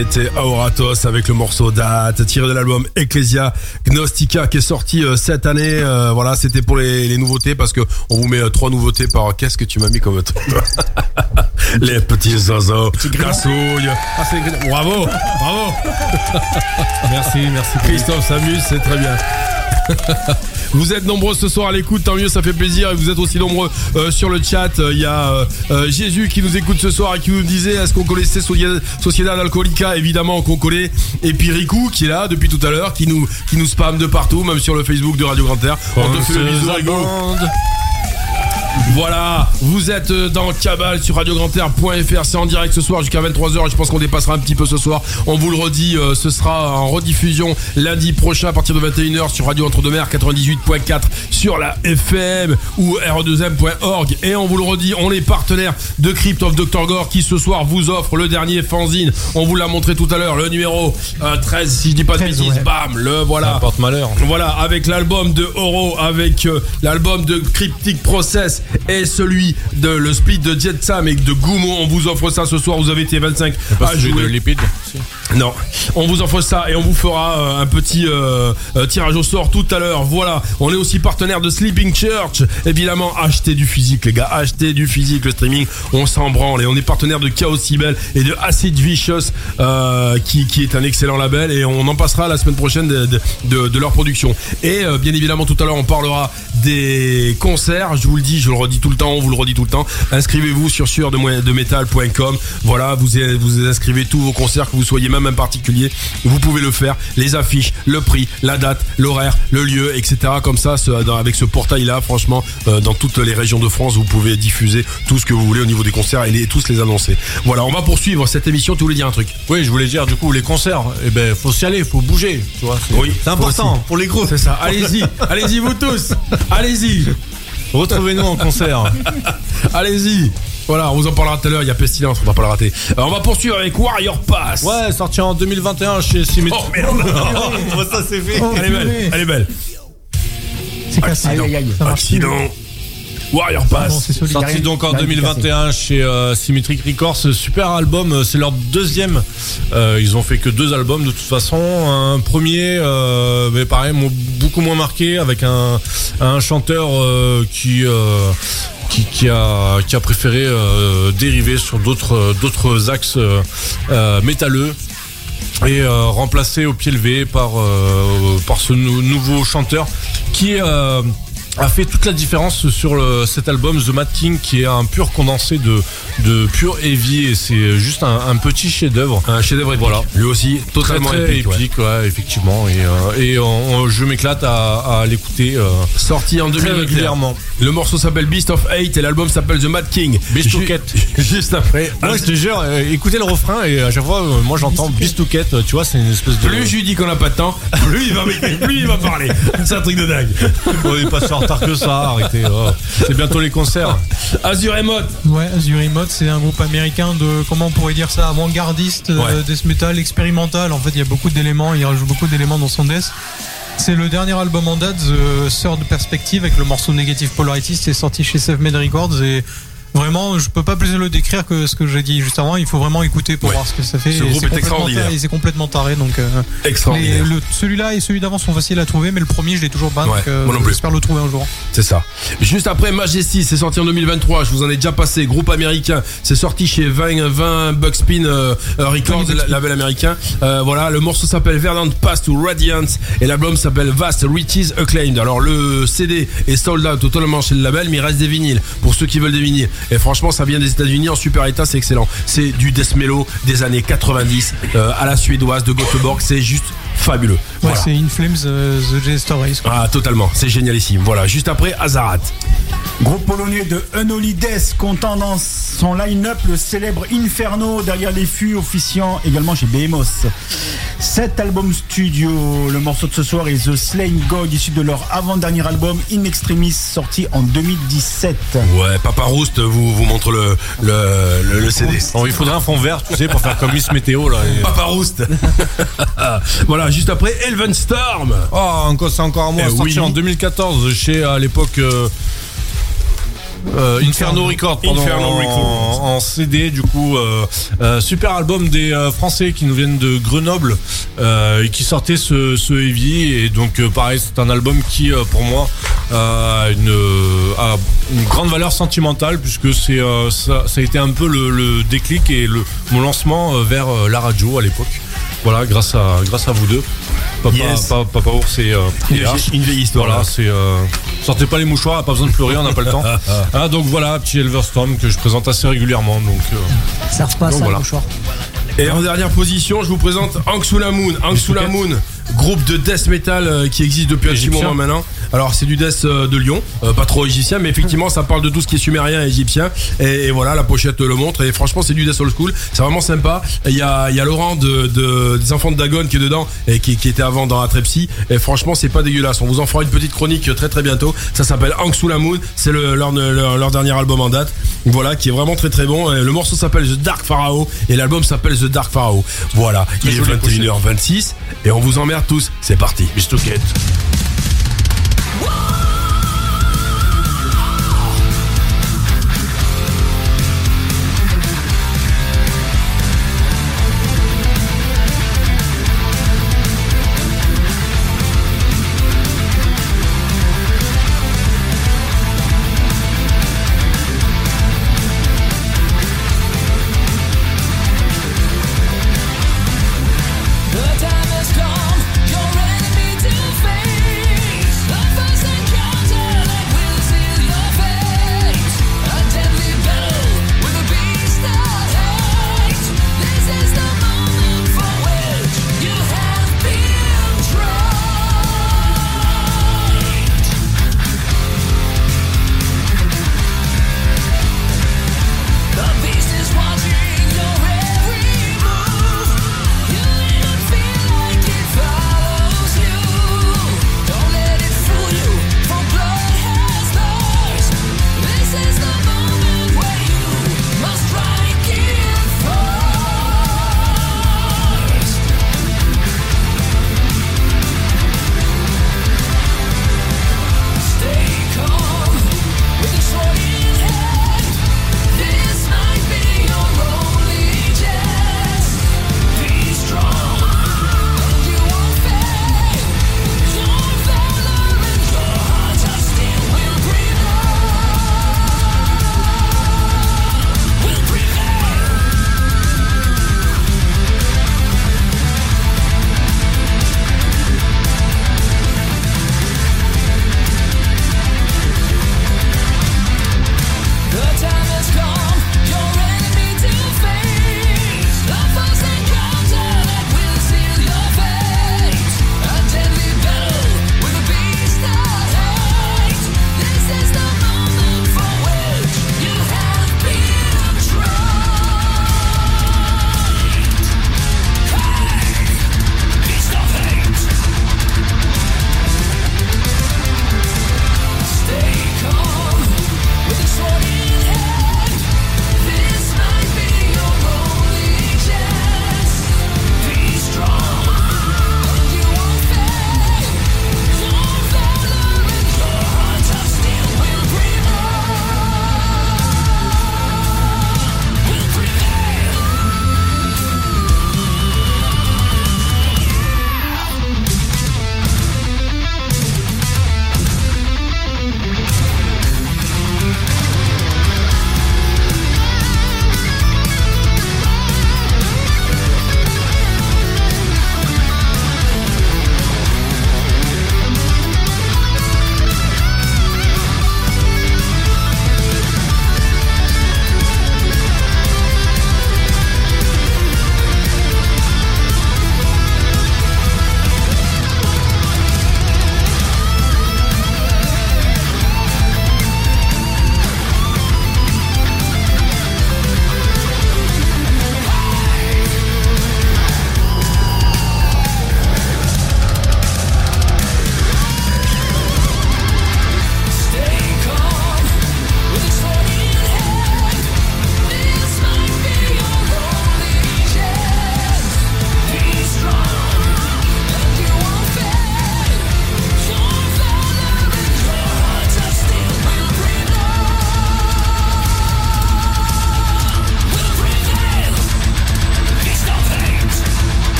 C'était Auratos avec le morceau Date tiré de l'album Ecclesia Gnostica qui est sorti euh, cette année. Euh, voilà, c'était pour les, les nouveautés parce que on vous met euh, trois nouveautés par. Qu'est-ce que tu m'as mis comme Les petits oiseaux, cassouille. Ah, bravo, bravo. Merci, merci. Christophe s'amuse, c'est très bien. Vous êtes nombreux ce soir à l'écoute, tant mieux, ça fait plaisir. Et vous êtes aussi nombreux euh, sur le chat. Il y a euh, euh, Jésus qui nous écoute ce soir et qui nous disait est-ce qu'on connaissait Sociedad Alcoolica Évidemment qu'on connaît. Et puis Riku qui est là depuis tout à l'heure, qui nous qui nous spamme de partout, même sur le Facebook de Radio Grand Air. On te fait le bisou. Voilà, vous êtes euh, dans Cabal sur radiograndair.fr, c'est en direct ce soir jusqu'à 23h et je pense qu'on dépassera un petit peu ce soir. On vous le redit, euh, ce sera en rediffusion lundi prochain à partir de 21h sur Radio Entre-deux-Mers 98.4 sur la FM ou re2m.org et on vous le redit, on est partenaire de Crypt of Dr Gore qui ce soir vous offre le dernier fanzine. On vous l'a montré tout à l'heure, le numéro euh, 13 si je dis pas de 13, bêtises, ouais. bam, le voilà. Porte malheur. Voilà, avec l'album de Oro, avec euh, l'album de Cryptic Process et celui de le split de Jet Sam et de Gumo. On vous offre ça ce soir. Vous avez été 25 à celui de jouer. Lépide. Non, on vous offre ça et on vous fera euh, un petit euh, euh, tirage au sort tout à l'heure. Voilà, on est aussi partenaire de Sleeping Church. Évidemment, achetez du physique, les gars, achetez du physique. Le streaming, on s'en branle et on est partenaire de Chaos Cybele et de Acid Vicious, euh, qui, qui est un excellent label et on en passera la semaine prochaine de, de, de- de leur production. Et euh, bien évidemment, tout à l'heure, on parlera des concerts. Je vous le dis, je le redis tout le temps, on vous le redit tout le temps. Inscrivez-vous sur suredemetal.com. Voilà, vous vous inscrivez tous vos concerts que vous soyez même un particulier, vous pouvez le faire. Les affiches, le prix, la date, l'horaire, le lieu, etc. Comme ça, avec ce portail-là, franchement, euh, dans toutes les régions de France, vous pouvez diffuser tout ce que vous voulez au niveau des concerts et les, tous les annoncer. Voilà, on va poursuivre cette émission. Tu voulais dire un truc? Oui, je voulais dire, du coup, les concerts, eh ben, faut s'y aller, faut bouger. Tu vois, c'est Oui, c'est important pour les gros. C'est ça. Allez-y, allez-y vous tous. Allez-y, Retrouvez-nous en concert. allez-y. Voilà, on vous en parlera tout à l'heure. Il y a Pestilence, on va pas le rater. Euh, on va poursuivre avec Warrior Pass. Ouais, sorti en 2021 chez Symmetry. Oh merde. Oh, ça c'est fait. Oh, Elle est belle, elle est belle. C'est cassé. Accident. Accident. Warrior Pass. Sorti donc en Là, il est 2021 chez euh, Symmetric Records, super album, euh, c'est leur deuxième. Euh, ils ont fait que deux albums de toute façon. Un premier, euh, mais pareil, m'ont beaucoup moins marqué avec un, un chanteur euh, qui, euh, qui qui a qui a préféré euh, dériver sur d'autres d'autres axes métalleux et euh, remplacé au pied levé par euh, par ce nou- nouveau chanteur qui euh, a fait toute la différence sur le- cet album The Mad King qui est un pur condensé de de pur heavy et c'est juste un, un petit chef d'œuvre Un chef-d'œuvre épique. Voilà. Lui aussi, totalement très épique. ouais. épique ouais, effectivement et, euh, et on- je m'éclate à, à l'écouter euh, Sorti en très 2021. régulièrement Le morceau s'appelle Beast of Hate et l'album s'appelle The Mad King. Beast to Cat. Juste après. moi je te jure euh, écoutez le refrain et à chaque fois moi j'entends Bistouquet tu vois c'est une espèce de Plus je lui dis qu'on n'a pas de temps, plus il va plus il va parler. C'est un truc de dingue. on est pas si que ça arrêtez oh. c'est bientôt les concerts Azure Emote. Ouais, Azurimote, c'est un groupe américain de, comment on pourrait dire ça, avant-gardiste, euh, death metal, expérimental. En fait, il y a beaucoup d'éléments, il rajoute beaucoup d'éléments dans son death. C'est le dernier album en date, The Third Perspective, avec le morceau Negative Polarity. C'est sorti chez Self Made Records et vraiment, je peux pas plus le décrire que ce que j'ai dit juste avant. Il faut vraiment écouter pour Ouais. voir ce que ça fait. Ce groupe est extraordinaire. taré- et c'est complètement taré, donc. euh, Extraordinaire. celui-là et celui d'avant sont faciles à trouver, mais le premier, je l'ai toujours pas. Ouais, euh. J'espère le trouver un jour. C'est ça. Juste après Majesty, c'est sorti en 2023. Je vous en ai déjà passé. Groupe américain. C'est sorti chez 20, 20 Buckspin euh, euh, Records, la- label américain. Voilà, le morceau s'appelle Verdant Pass to Radiance et l'album s'appelle Vast Riches Acclaimed. Alors le CD est sold out totalement chez le label, mais il reste des vinyles pour ceux qui veulent des vinyles. Et franchement, ça vient des États-Unis en super état, c'est excellent. C'est du death des années 90 euh, à la suédoise de Göteborg. C'est juste fabuleux. Ouais, Voilà. c'est In Flames, euh, The Jester Race. quoi. Ah, totalement. C'est génialissime. Voilà. Juste après, Azarat. Groupe polonais de Unholy Death comptant dans son line-up le célèbre Inferno derrière les fûts officiant également chez Behemoth. Cet album studio, le morceau de ce soir est The Slain God issu de leur avant-dernier album In Extremis sorti en 2017. Ouais, Papa Roust vous, vous montre le, le, le, le CD. Bon, il faudrait un fond vert tu sais pour faire comme Miss Météo là et- Papa Roust. voilà, juste après Elven Storm. Oh, encore, c'est encore moi. Eh sorti oui. en 2014 chez à l'époque euh, Euh, Inferno Record pardon, Inferno en, Record. en CD du coup euh, euh, super album des euh, français qui nous viennent de Grenoble euh, et qui sortaient ce, ce heavy et donc euh, pareil c'est un album qui euh, pour moi a une, euh, a une grande valeur sentimentale puisque c'est euh, ça, ça a été un peu le, le déclic et le, mon lancement euh, vers euh, la radio à l'époque voilà grâce à grâce à vous deux Papa, Yes. Pa- Papa Ours et, euh, et Une vieille- une vieille histoire. Voilà, là. c'est euh, sortez pas les mouchoirs, pas besoin de pleurer, on n'a pas le temps. Ah, donc voilà, petit Elverstorm que je présente assez régulièrement. Donc euh, Ils servent pas à Donc ça, voilà. le mouchoir. Et en dernière position, je vous présente Hank Moon. Hank Moon, groupe de death metal euh, qui existe depuis un petit moment maintenant. Alors c'est du death euh, de Lyon, euh, pas trop égyptien, mais effectivement ça parle de tout ce qui est sumérien et égyptien. Et, et voilà, la pochette le montre. Et franchement, c'est du death old school. C'est vraiment sympa. Il y a, il y a Laurent de, de- des enfants de Dagon qui est dedans et qui, qui était avant dans Atrepsi. Et franchement, c'est pas dégueulasse. On vous en fera une petite chronique très très bientôt. Ça s'appelle Hank Moon. C'est le, leur, leur, leur dernier album en date. Voilà, qui est vraiment très très bon. Et le morceau s'appelle The Dark Pharaoh et l'album s'appelle The Dark Pharaoh. Voilà, il est jolie 21h26 et on vous emmerde tous. C'est parti. Bistouquette. The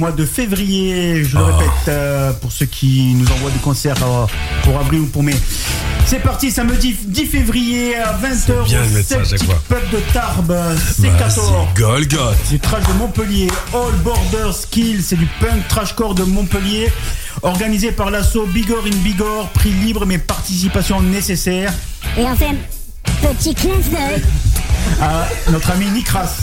mois de février, je le répète, euh, pour ceux qui nous envoient des concerts euh, pour avril ou pour mai. C'est parti, samedi 10 février à 20h bien Celtic fois. Pub de Tarbes, Vas-y, C14. Golgoth. du trash de Montpellier, All Border Skills, c'est du punk trashcore de Montpellier, organisé par l'assaut Bigor in Bigor, prix libre mais participation nécessaire Et enfin, petit clin d'œil. à notre ami Nikras.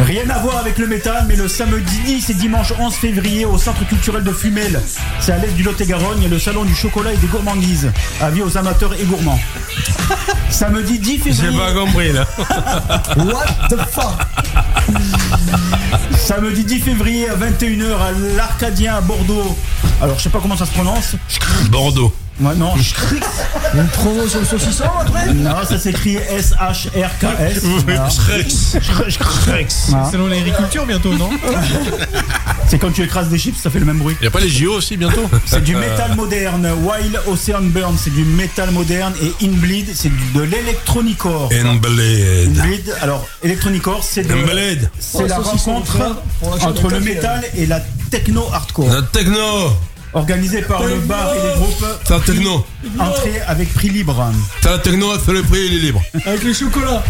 Rien à voir avec le métal, mais le samedi 10 et dimanche 11 février au centre culturel de Fumel, c'est à l'est du Lot-et-Garonne, il y a le salon du chocolat et des gourmandises. Avis aux amateurs et gourmands. Samedi 10 J'ai février. pas compris là. What the fuck? Samedi 10 février à 21h à l'Arcadien à Bordeaux. Alors je sais pas comment ça se prononce. Bordeaux. Ouais, non, Une promo sur le saucisson après? Non, ça s'écrit S-H-R-K-S. Voilà. Voilà. Selon l'agriculture bientôt, non? C'est quand tu écrases des chips, ça fait le même bruit. Y a pas les JO aussi bientôt? C'est du métal moderne. Wild Ocean Burn, c'est du métal moderne. Et Inbleed, c'est de l'électronicore. Blade. Inbleed, alors, électronicore, c'est de- Blade. c'est la rencontre pour la chaîne entre le métal et la techno hardcore. La techno. Organisé par le bar et les groupes. C'est la techno. Entrée avec prix libre. T'as la techno, c'est le prix, il est libre. Avec les chocolats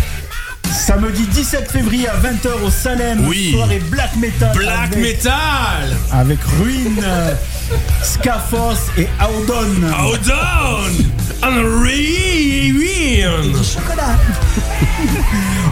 Samedi 17 février à 20h au Salem. Oui. Soirée black metal. Black avec, metal. Avec Ruin, Scafos et Audon. Hold And rewind.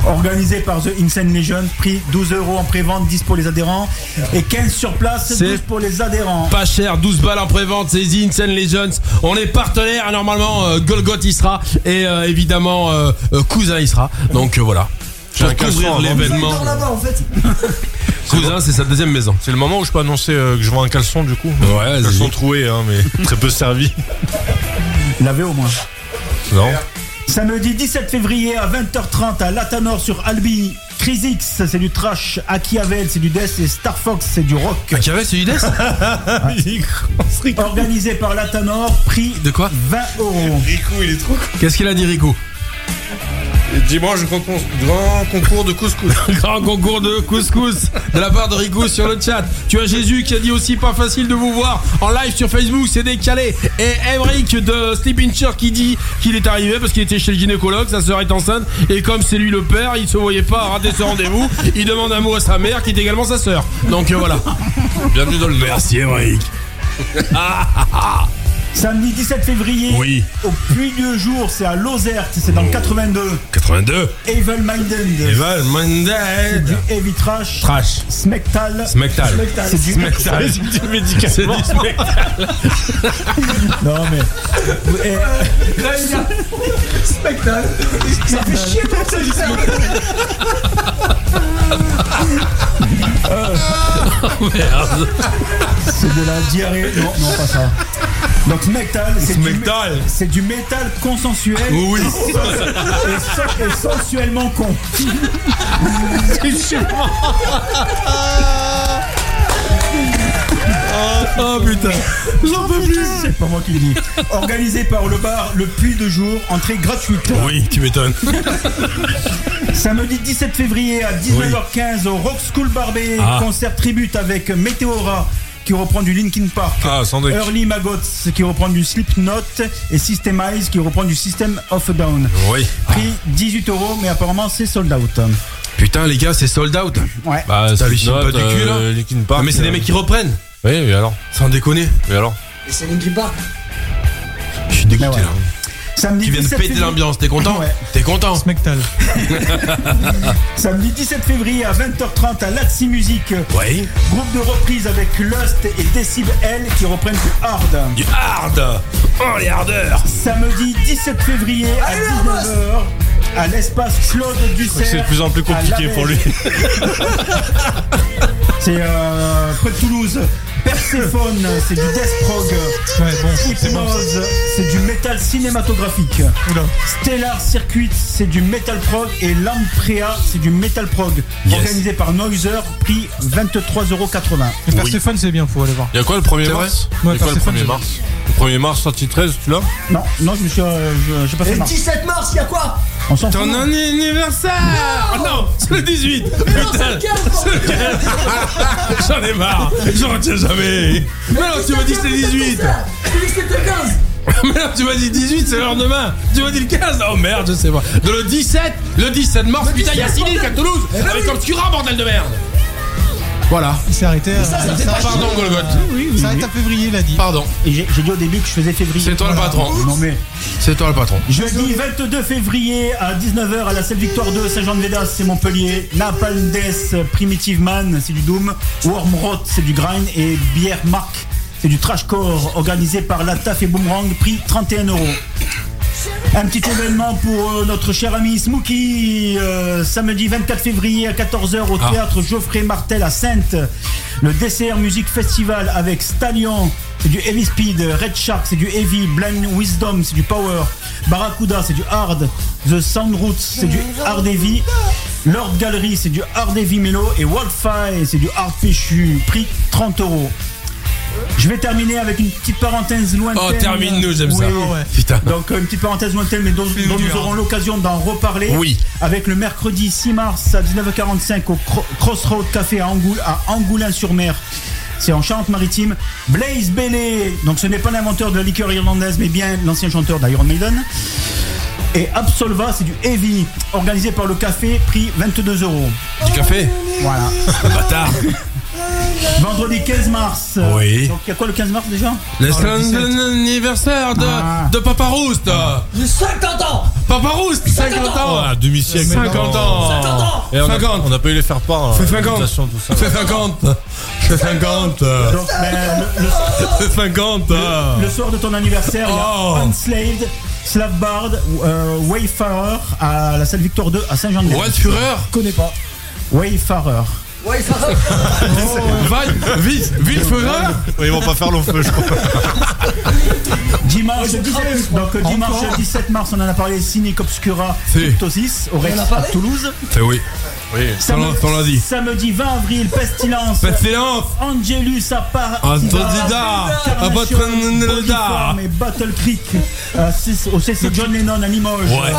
Organisé par The Insane Legion. Prix 12 euros en prévente, 10 pour les adhérents. Et 15 sur place, C'est 12 pour les adhérents. Pas cher, 12 balles en prévente, c'est The Insane Legends. On est partenaire, normalement euh, Golgoth y sera et euh, évidemment euh, Cousin y sera. Donc voilà. J'ai un couvrir l'événement. En fait Cousin, c'est sa deuxième maison. C'est le moment où je peux annoncer euh, que je vends un caleçon du coup. Ouais, caleçon troué, hein, mais très peu servi. L'avez au moins. Non Samedi 17 février à 20h30 à Latanor sur Albi. Crisix, c'est du trash. Akiavel, c'est du death. Et Star Fox, c'est du rock. Machiavel, c'est du Death Organisé par Latanor, prix De quoi 20 euros. Rico, il est trop Qu'est-ce qu'il a dit Rico? Dimanche, grand, con- grand concours de couscous. Grand concours de couscous de la part de Rico sur le chat. Tu as Jésus qui a dit aussi pas facile de vous voir en live sur Facebook, c'est décalé. Et Emric de Sleeping Chair qui dit qu'il est arrivé parce qu'il était chez le gynécologue, sa sœur est enceinte et comme c'est lui le père, il se voyait pas rater ce rendez-vous. Il demande un mot à sa mère qui est également sa sœur. Donc euh, voilà. Bienvenue dans le. Merci Emric. Samedi 17 février, Oui. au Puy du Jour, c'est à Lozerte, c'est dans le 82. 82. Evil Minded. Evan C'est Mandel. du heavy trash. Trash. Smectal. Smectal. C'est du Smectal. C'est du Smectal. Non mais. Et- Spectacle Ça fait chier toi ça Merde. C'est de la diarrhée. Non, non, pas ça. Donc Du, Smectal. c'est du métal consensuel Oui. et, sen- et sensuellement con. Oh putain. J'en peux plus. C'est pas moi qui le dis. Organisé par le bar Le Puy de Jour, entrée gratuite. Oui, tu m'étonnes. Samedi 17 février à 19h15 au Rock School Barbet, Ah. concert tribute avec Meteora qui reprend du Linkin Park. Ah. Early Maggots qui reprend du Slipknot et Systemize qui reprend du System of a Down. Oui. Prix 18 euros, mais apparemment c'est sold out. Putain les gars, c'est sold out. Ouais. Bah, Slipknot, pas du cul, là euh, Linkin Park. Ah, mais c'est des euh, mecs qui reprennent. Oui, et alors Sans déconner. Et alors Et c'est Linkin Park Je suis dégoûté Mais ouais. là. Samedi Tu viens de 17 péter février- l'ambiance, t'es content Ouais. T'es content Smectal. Samedi 17 février à 20h30 à Laxi Music. Oui. Groupe de reprise avec Lust et Decib L qui reprennent du hard. Du hard Oh les hardeurs Samedi 17 février à 19h à l'espace Claude Dussert. C'est de plus en plus compliqué pour lui. C'est euh, près de Toulouse. Persephone, c'est du death prog. Ouais, bon, c'est bon. Hypnose, c'est du métal cinématographique. Oula. Stellar Circuit, c'est du metal prog. Et Lamprea, c'est du metal prog. Yes. Organisé par Noiser, prix 23,80€. Et Persephone, c'est bien, faut aller voir. Il y a quoi le 1er C'est vrai mars Ouais, Il y a quoi le Perséphone, 1er c'est- mars Le 1er mars, sortie 13, tu l'as? Non, non, je me suis, euh, je- pas Et fait le mars. 17 mars, il y a quoi? On s'en fout. Ton anniversaire non, c'est le 18 non, c'est le 15, c'est le 15. J'en ai marre. Je retiens jamais. Mais non, tu m'as dit que c'était le 18 Je te dis que c'était le 15 Mais non, tu m'as dit 18, c'est le lendemain Tu m'as dit le 15 Oh merde, je sais pas. De le 17 Le 17 mars, putain, il y a 17, Cynic à. Toulouse. Eh ben Avec oui. Obscura, bordel de merde Voilà Il s'est arrêté. ça, ça arrêté- Pardon, Golgoth Oui, il s'arrête à février, il a dit. Pardon Et j'ai dit au début que je faisais février. C'est toi le patron Non mais, C'est toi le patron jeudi 22 février à 19h à la Selle Victoire 2, Saint-Jean-de-Védas, c'est Montpellier. Napalm Death, Primitive Man, c'est du Doom. Wormrot, c'est du Grind. Et Bière Mark, c'est du Trashcore, organisé par La Taf et Boomerang, prix 31 euros. Un petit événement pour euh, notre cher ami Smokey, euh, samedi 24 février à 14h au Ah. théâtre Geoffrey Martel à Sainte. Le DCR Music Festival avec Stallion, c'est du Heavy Speed, Red Shark, c'est du Heavy, Blind Wisdom, c'est du Power, Barracuda, c'est du Hard, The Sound Roots, c'est du Hard Heavy, Lord Gallery, c'est du Hard Heavy Mellow et Wildfire, c'est du Hard Péchu, prix 30 euros. Je vais terminer avec une petite parenthèse lointaine. Oh, termine-nous, j'aime ça. Oui. Putain Donc une petite parenthèse lointaine, mais dont, dont nous aurons l'occasion d'en reparler. Oui. Avec le mercredi 6 mars à 19h45 au Cro- Crossroad Café à, Angoul- à Angoulin-sur-Mer. C'est en Charente-Maritime. Blaze Bailey, donc ce n'est pas l'inventeur de la liqueur irlandaise, mais bien l'ancien chanteur d'Iron Maiden. Et Absolva, c'est du heavy, organisé par le café, prix 22 euros. Du café Voilà. Bâtard Vendredi 15 mars. Oui. Donc il y a quoi le 15 mars déjà? L'anniversaire de, Ah. de Papa Rouste J'ai 50 ans Papa Rouste 50 ans Ah, demi-siècle. 50 ans 50 ans Et on a, 50. on a pas eu les faire part. hein, Fais 50. l'invitation, tout ça. Fais 50 Fais 50 Donc ben, le- le- Fais 50 Le soir de ton anniversaire, il y Oh. a Unslaved, Slavbard, euh, Wayfarer à la salle Victor 2 à Saint-Jean-de-Luz. Fureur Je connais pas. Wayfarer. Ouais, ça va. Vil- Villefureur Ouais, ils vont pas faire long feu, je crois. Dimanche, Oh, j'ai 17, cramé, je crois. donc euh, dimanche Encore 17 mars, on en a parlé, Cynic Obscura, Si. Cryptosis, au Rex à Toulouse. C'est oui Oui. L'as- t'en l'as dit. Samedi 20 avril, Pestilence. Pestilence Angelus à part. Antodida et Battle Creek euh, c'est- au CC John Lennon à Limoges. Ouais.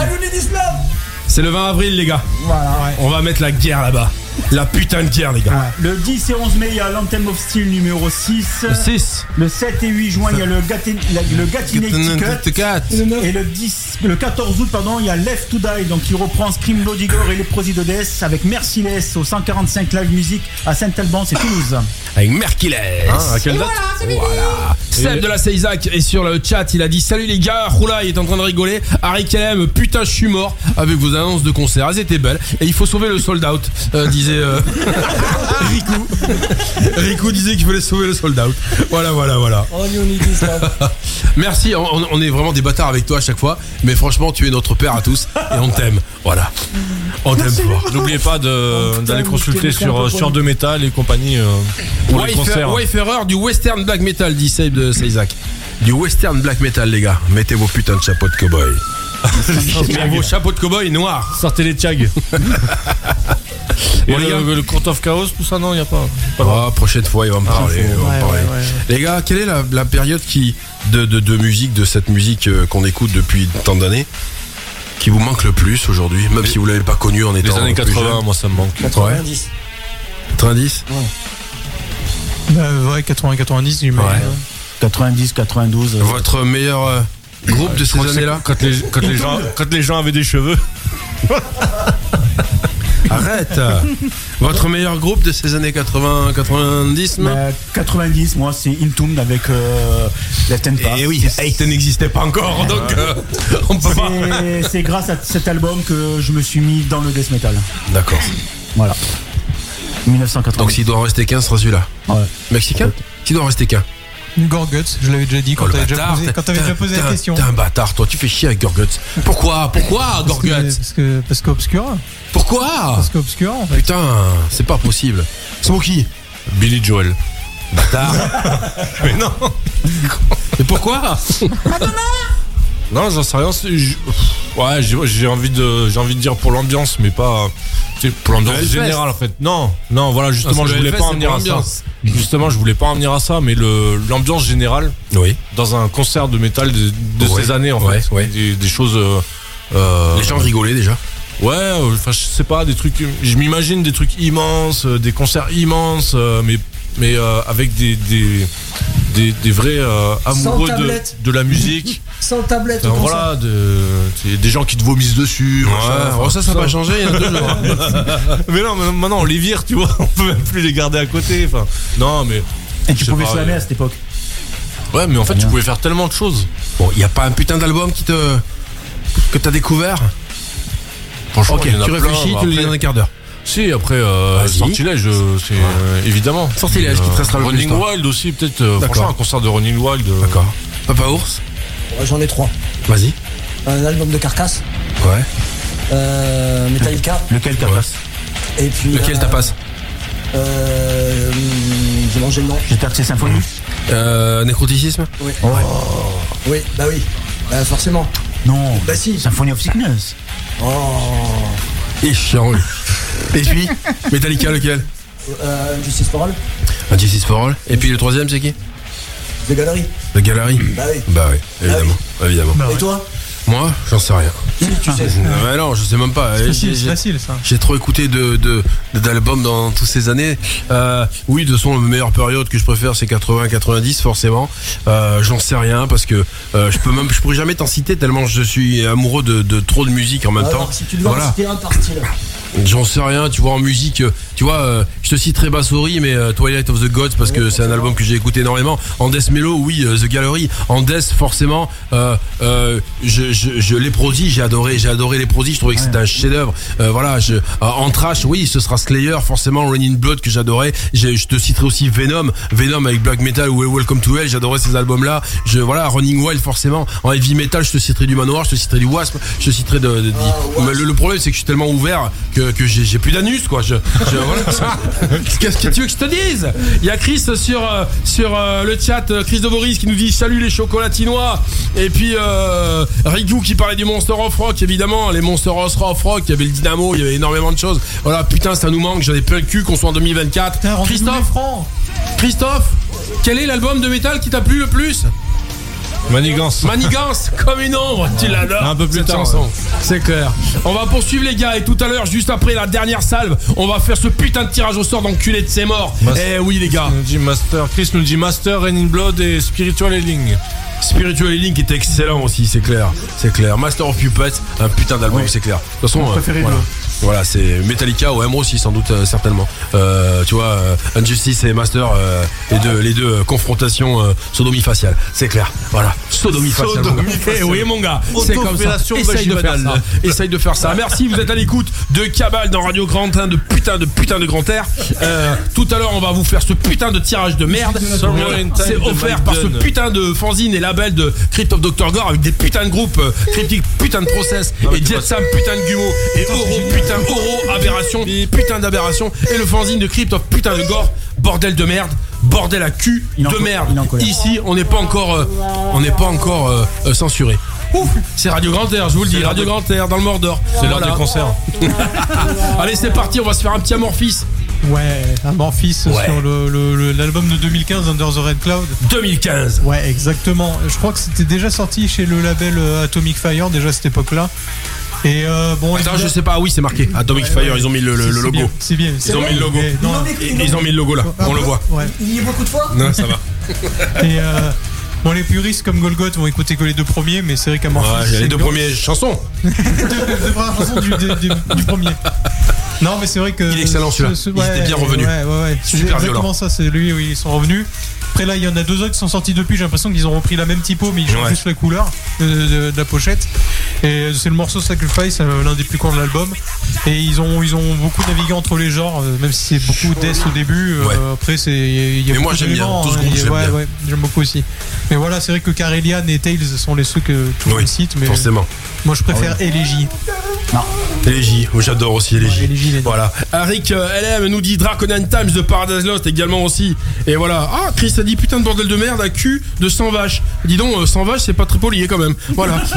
C'est le 20 avril les gars Voilà. On va mettre la guerre là-bas La putain de guerre les gars Ouais. Le 10 et 11 mai, il y a l'Anthem of Steel numéro 6. 6 Le 7 et 8 juin, il y a le, Gatin, la- le Gatineau. Et le, 10, le 14 août, pardon, il y a Left to Die, donc qui reprend Scream Blood Igor et les de Death avec Merciless au 145 Live Music à Saint-Alban, c'est Toulouse. Avec Merkiles Hein, à quelle date Seb de la Seizac est sur le chat, il a dit Salut les gars, Roula est en train de rigoler. Harry Kellem, putain, je suis mort avec vos annonces de concert. Elles étaient belles. Et il faut sauver le sold out, euh, disait euh, Rico. Rico disait qu'il fallait sauver le sold out. Voilà, voilà, voilà. Oh. Merci, on, on est vraiment des bâtards avec toi à chaque fois. Mais franchement, tu es notre père à tous et on t'aime. Voilà. On t'aime fort. N'oubliez pas d'aller consulter sur, peu sur de métal et compagnie euh, pour les Wayfarer, concerts. Wayfarer du western black metal, dit Seb de Seizac. Du western black metal, les gars. Mettez vos putains de chapeaux de cowboy. Vos chapeaux de cowboy noirs. Sortez les tiags. Et Bon, les le, gars. le Court of Chaos, tout ça, non, il n'y a pas. Ah, prochaine fois, il va me parler. va Ouais, parler. ouais, ouais. Les gars, quelle est la, la période qui de, de, de musique, de cette musique euh, qu'on écoute depuis tant d'années, qui vous manque le plus aujourd'hui, même si vous l'avez pas connu en Les étant années plus 80, jeune? moi, ça me manque. 90. 90 Bah, ouais, 80-90, j'imagine. Ouais. 90, 92. euh, Votre meilleur euh, groupe de ces années-là quand les, quand, les gens, quand les gens avaient des cheveux. Arrête Votre meilleur groupe de ces années 80, 90 non bah, 90, moi c'est Intombed avec euh, Left and Path. Et Eh oui, Hate n'existait pas encore, donc euh, on peut pas. C'est- C'est grâce à cet album que je me suis mis dans le death metal. D'accord. Voilà. 1980. Donc s'il doit en rester qu'un, ce sera celui-là. Ouais. Mexicain? S'il doit en rester qu'un. Gorguts, je l'avais déjà dit quand Oh, t'avais déjà posé, quand t'avais t'es- déjà posé t'es la question. T'es un bâtard, toi, tu fais chier avec Gorguts. Pourquoi Pourquoi Parce que- Parce que parce. Pourquoi Parce qu'Obscura en fait. Putain, c'est pas possible. Smokey Billy Joel. Bâtard. Mais non. Mais pourquoi Non, j'en sais rien. Ouais, j'ai j'ai envie de, j'ai envie de dire pour l'ambiance, mais pas. Tu sais, pour l'ambiance générale en fait. Non, non, voilà, justement, Ah, je voulais pas en venir à ça. Justement, je voulais pas en venir à ça, mais le l'ambiance générale Oui. dans un concert de métal de, de Ouais. ces années en Ouais, fait, ouais. Des, des choses. euh, euh, Les gens rigolaient déjà. Ouais, euh, enfin je sais pas, des trucs. Je m'imagine des trucs immenses, euh, des concerts immenses, euh, mais mais euh, avec des des des, des vrais euh, amoureux de, de la musique. Sans tablette, Enfin, ça. voilà, de, des gens qui te vomissent dessus. machin, enfin, oh, ça, ça n'a pas changé il y a deux jours. mais non, maintenant on les vire, tu vois. On peut même plus les garder à côté. Enfin, non, mais Et tu pouvais slammer ouais. à cette époque. ouais, mais en fait tu pouvais faire tellement de choses. Bon, il n'y a pas un putain d'album qui te. que t'as découvert? Franchement, Ok, il y en a tu plein, réfléchis, bah, tu le dans un quart d'heure. Si, après, euh. Sortilège, euh, c'est euh, évidemment. Sortilège, qui te restera le plus, Running toi. Wild aussi, peut-être. euh, D'accord. franchement, un concert de Running Wild. euh, D'accord. Papa Ours Ouais, J'en ai trois. Vas-y. Un album de Carcasse, Ouais. euh, Metallica, Lequel capace et puis. Lequel euh, t'as passe euh, hum, J'ai mangé le nom. J'étais Arctic Symphony. Euh. Nécroticisme Oui. Oh. Oui, bah oui. Bah forcément. Non. Bah si. Symphony of Sickness. Oh. Et chiant. Et puis Metallica, lequel? Euh, Justice for All, Un Justice for All. Et puis le troisième, c'est qui? The Gallery. The Gallery Bah oui. Bah oui, évidemment. Évidemment. Et toi? Moi, j'en sais rien. Si, tu sais. Euh, non, je sais même pas. C'est J'ai- facile, c'est j'ai- facile ça. J'ai trop écouté de de- d'albums dans toutes ces années. Euh, oui, de toute façon, la meilleure période que je préfère, c'est 80-90, forcément. Euh, J'en sais rien parce que euh, je peux même, je pourrais jamais t'en citer tellement je suis amoureux de, de trop de musique en même temps. Alors, si tu devais en Voilà. citer un par style. J'en sais rien, tu vois, en musique, euh, tu vois, euh, je te citerai Bassori, mais euh, Twilight of the Gods, parce que c'est un album que j'ai écouté énormément. En Death Mellow, oui, euh, The Gallery. En Death, forcément, euh, euh, je, je, je les Prodigy, j'ai adoré, j'ai adoré les Prodigy, je trouvais que c'était un chef-d'œuvre. Euh, voilà, je, euh, en trash, oui, ce sera Slayer, forcément, Raining Blood que j'adorais. Je te citerai aussi Venom, Venom avec Black Metal ou Welcome to Hell, j'adorais ces albums-là. Je, voilà, Running Wild, forcément. En heavy metal, je te citerai du Manoir, je te citerai du Wasp, je te citerai de. de- de- Mais le, le problème, c'est que je suis tellement ouvert que, que j'ai j'ai plus d'anus, quoi. Je, je- voilà. Qu'est-ce que tu veux que je te dise? Il y a Chris sur, euh, sur euh, le chat, euh, Chris de Boris qui nous dit salut les chocolatinois. Et puis euh, Rigu qui parlait du Monster of Rock, évidemment. Les Monster of Rock, il y avait le Dynamo, il y avait énormément de choses. Voilà, putain, ça nous manque. J'en ai plein le cul qu'on soit en 2024. Putain, rendez-nous les Christophe. Christophe, quel est l'album de métal qui t'a plu le plus? Manigance. Manigance comme une ombre, tu l'adores. Un peu plus cette tard. C'est clair. On va poursuivre les gars et tout à l'heure, juste après la dernière salve, on va faire ce putain de tirage au sort d'enculé de ses morts. Mas- Eh oui les gars. nous dit Master. Chris nous dit Master, Raining Blood et Spiritual Healing. Spiritual Healing était excellent aussi, c'est clair. C'est clair. Master of Puppets, un putain d'album, c'est clair. De toute façon, euh, préféré voilà. c'est Metallica ou Emro aussi, sans doute, euh, certainement. Euh, tu vois, euh, Injustice et Master, les deux, les deux confrontations sodomie faciale. C'est clair. Voilà, sodomie faciale. Sodomie. Eh oui, mon gars, c'est comme ça. Essaye de faire ça. Essaye de faire ça. Merci, vous êtes à l'écoute de Cabal dans Radio Grand 1 de putain de putain de grand air. Tout à l'heure, on va vous faire ce putain de tirage de merde. C'est offert par ce putain de fanzine et label de Crypt of Dr. Gore avec des putains de groupes euh, Critique putain de process et Jet Sam putain de Gumo et Euro putain Euro aberration putain d'aberration et le fanzine de Crypt of putain de Gore bordel de merde bordel à cul Il est en de merde en ici on n'est pas encore euh, on n'est pas encore euh, euh, censuré Ouf, c'est Radio Grand Air, je vous le dis, Radio Grand Air dans le Mordor. C'est l'heure Voilà. des concerts. Allez, c'est parti, on va se faire un petit amorphis. Ouais, un Memphis Ouais. sur le- le- le- l'album de 2015 Under the Red Cloud. 2015. Ouais, exactement. Je crois que c'était déjà sorti chez le label euh, Atomic Fire déjà à cette époque-là. Et euh, bon, Attends, je sais pas, oui, c'est marqué. Atomic Ouais, Fire, ouais. ils ont mis le, logo. bien, C'est bien. Ils ont mis le logo. Ils ont mis le logo là, on le voit. Ouais. Il y a beaucoup de fois Non, ça va. Et euh, bon, les puristes comme Golgoth vont écouter que les deux premiers, mais c'est vrai qu'à Memphis. Ouais, les deux premières chansons. deux, deux premières chansons du, du- du- du premier. Non, mais c'est vrai que. Il est excellent, celui-là. ce- Il était bien revenu. Ouais, ouais, ouais. C'est Super violent. ça, c'est lui, oui, ils sont revenus. Après, là, il y en a deux autres qui sont sortis depuis. J'ai l'impression qu'ils ont repris la même typo, mais ils changent Ouais. juste la couleur de, de- de la pochette. Et c'est le morceau Sacrifice, euh, l'un des plus courts de l'album. Et ils ont, ils ont beaucoup navigué entre les genres, euh, même si c'est beaucoup death au début. euh, Ouais. Après, c'est. Mais moi, j'aime bien. Tout ce hein, groupe, j'aime ouais, ouais, j'aime beaucoup aussi. Mais voilà, c'est vrai que Karelian et Tails sont les ceux que tout le Oui, monde cite. Mais Forcément. moi, je préfère Elegy. Non. Elegy, oh, j'adore aussi Elegy. Est- Voilà. Eric euh, LM nous dit Draconian Times de Paradise Lost également aussi. Et voilà. Ah, Chris a dit putain de bordel de merde à cul de 100 vaches. Dis donc, euh, 100 vaches, c'est pas très poli quand même. Voilà.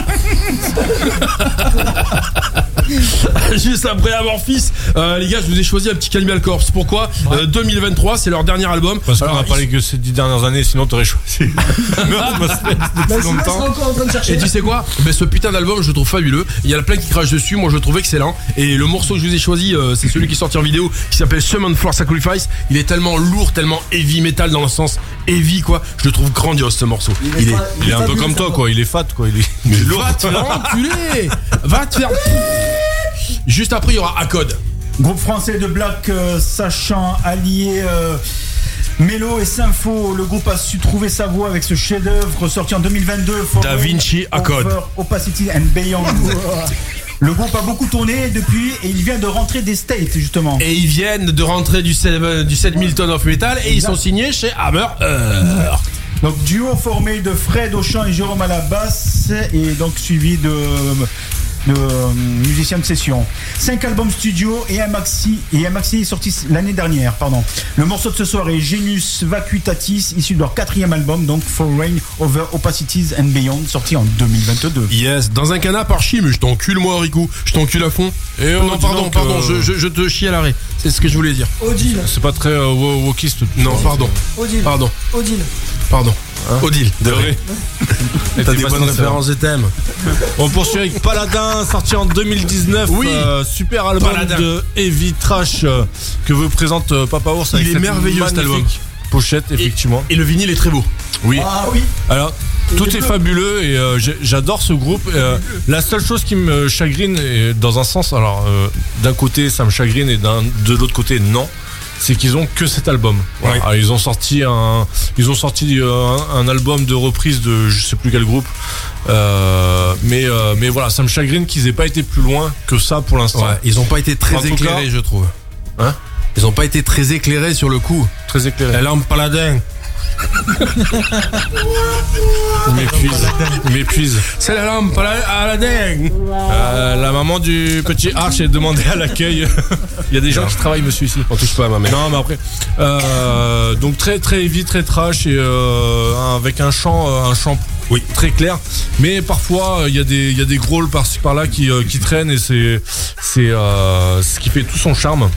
Juste après Amorphis, euh, les gars, je vous ai choisi un petit Cannibal Corpse. Pourquoi? Euh, 2023, c'est leur dernier album. Parce qu'on a parlé que ces dix dernières années, sinon t'aurais choisi. Bah, en train de chercher. Et tu sais quoi? Ben, Ce putain d'album, je le trouve fabuleux. Il y en a plein qui crachent dessus. Moi, je le trouve excellent. Et le morceau que je vous ai choisi, euh, c'est celui qui est sorti en vidéo, qui s'appelle Summon for Sacrifice. Il est tellement lourd, tellement heavy metal dans le sens heavy, quoi. Je le trouve grandiose ce morceau. Il est. pas- Il est un peu comme toi, quoi. Il est fat, quoi. Il est. Mais va te faire enculer Va te faire. Juste après, il y aura Acode. Groupe français de black euh, sachant allier euh, Mélo et Sympho. Le groupe a su trouver sa voie avec ce chef-d'œuvre sorti en 2022. For Da Vinci Accord. Opacity and Beyond. Le groupe a beaucoup tourné depuis et il vient de rentrer des States justement. Et ils viennent de rentrer du 7, du 7 Ton of Metal et ils sont signés chez Hammer. Heart. Donc duo formé de Fred au chant et Jérôme à la basse et donc suivi de, de euh, musiciens de session. Cinq albums studio et un maxi et un maxi est sorti l'année dernière. Pardon. Le morceau de ce soir est Genius Vacuitatis issu de leur quatrième album donc For Rain Over Opacities and Beyond sorti en 2022. Yes, dans un canap archi, mais je t'encule moi, Rico. Je t'encule à fond. Et non, oh, dis pardon, donc, pardon, euh, je, je- je te chie à l'arrêt. C'est ce que je voulais dire. Odile, C'est pas très euh, wo- wokiste. Non, pardon, Odile, pardon, Odile. pardon. Odile, de vrai. T'as des pas bonnes références et thèmes. On poursuit avec Paladin, sorti en 2019. Oui. euh, super album Paladin. de Heavy Trash euh, que vous présente euh, Papa Ours. avec Il est merveilleux, cet magnifique album. Pochette, effectivement. Et le vinyle est très beau. Oui. Ah oui. Alors, tout est fabuleux et euh, j'adore ce groupe. Euh, la seule chose qui me chagrine, et dans un sens, alors euh, d'un côté ça me chagrine et d'un- de l'autre côté non, c'est qu'ils ont que cet album. Voilà. Ouais. Alors, ils ont sorti un, ils ont sorti un, un album de reprise de je sais plus quel groupe, Euh, mais euh, mais voilà, ça me chagrine qu'ils aient pas été plus loin que ça pour l'instant. Ouais, ils ont pas été très En éclairés, cas- je trouve. Hein? Ils ont pas été très éclairés sur le coup. Très éclairé. La lampe paladin. Il m'épuise. Il m'épuise. C'est la lampe paladin. Euh, la maman du petit Arch est demandée à l'accueil. Il y a des gens qui travaillent, monsieur, ici. On touche pas à ma mère. Non, mais après, euh, donc très très heavy, très trash et euh, avec un chant, un chant Oui. très clair. Mais parfois, il y a des y a des growls par-ci par-là qui qui traînent et c'est c'est ce qui fait tout son charme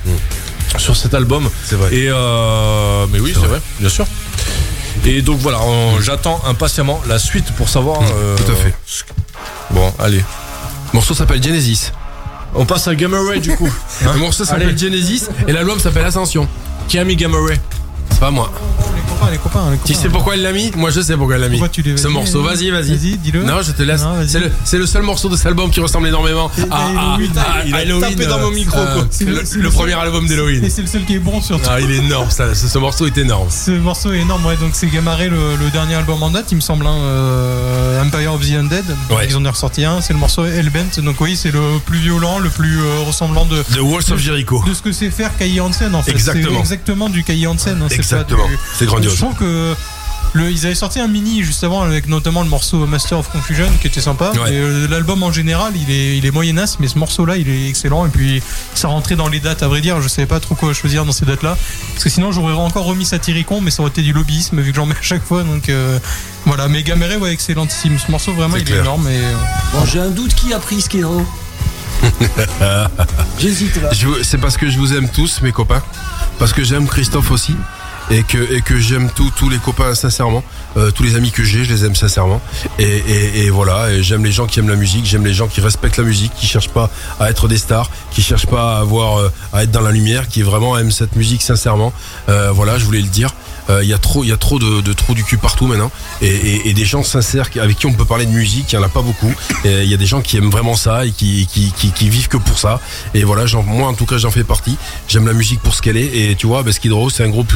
sur cet album. C'est vrai. Et euh, mais oui, c'est vrai. bien sûr. Et donc voilà, j'attends impatiemment la suite pour savoir. euh, tout à fait. Bon, allez. Le morceau s'appelle Genesis. On passe à Gamma Ray du coup. Le morceau s'appelle. Genesis et l'album s'appelle Ascension. Qui a mis Gamma Ray? C'est pas moi. Les copains, les copains, les Tu sais pourquoi il l'a mis? Moi je sais pourquoi il l'a mis. Pourquoi tu Ce morceau, vas-y, vas-y. Vas-y, dis-le. Non, je te laisse. C'est le, seul morceau de cet album qui ressemble énormément à, à- Halloween. à- Il a tapé dans euh, mon micro, quoi. c'est C'est le, premier album Et d'Halloween. c'est le seul qui est bon surtout. Ah, il est énorme, ça, ce, ce morceau est énorme. Ce morceau est énorme, ouais, donc c'est Gamaré le, le dernier album en date, il me semble, hein, euh, Empire of the Undead. Ouais. Ils en ont ressorti un, c'est le morceau Hellbent, donc oui, c'est le plus violent, le plus euh, ressemblant de, The Walls of Jericho. de ce que c'est faire Kai Hansen en fait. Exactement. C'est exactement du Kai Hansen. hein, Exactement. C'est grandiose. Je trouve que le, ils avaient sorti un mini juste avant avec notamment le morceau Master of Confusion qui était sympa. Ouais. Euh, l'album en général, il est, il est moyenasse, mais ce morceau-là, il est excellent. Et puis ça rentrait dans les dates, à vrai dire. Je savais pas trop quoi choisir dans ces dates-là. Parce que sinon, j'aurais encore remis Satyricon, mais ça aurait été du lobbyisme vu que j'en mets à chaque fois. Donc euh, voilà, mais Gamere, ouais, excellentissime. Ce morceau, vraiment, il clair. est énorme. Et, euh, Bon, j'ai un doute qui a pris ce qui est en haut. J'hésite là. C'est parce que je vous aime tous, mes copains. Parce que j'aime Christophe aussi. Et que, j'aime tous les copains sincèrement. Euh, tous les amis que j'ai, je les aime sincèrement. Et, voilà, j'aime les gens qui aiment la musique, j'aime les gens qui respectent la musique, qui cherchent pas à être des stars, qui cherchent pas à avoir euh, à être dans la lumière, qui vraiment aiment cette musique sincèrement. Euh, voilà, je voulais le dire. Euh, Il y a trop, y a trop de, trous du cul partout maintenant, et, des gens sincères avec qui on peut parler de musique, il y en a pas beaucoup. Il y a des gens qui aiment vraiment ça et qui, vivent que pour ça. Et voilà, moi en tout cas j'en fais partie. J'aime la musique pour ce qu'elle est. Et tu vois, Skid Row, c'est un groupe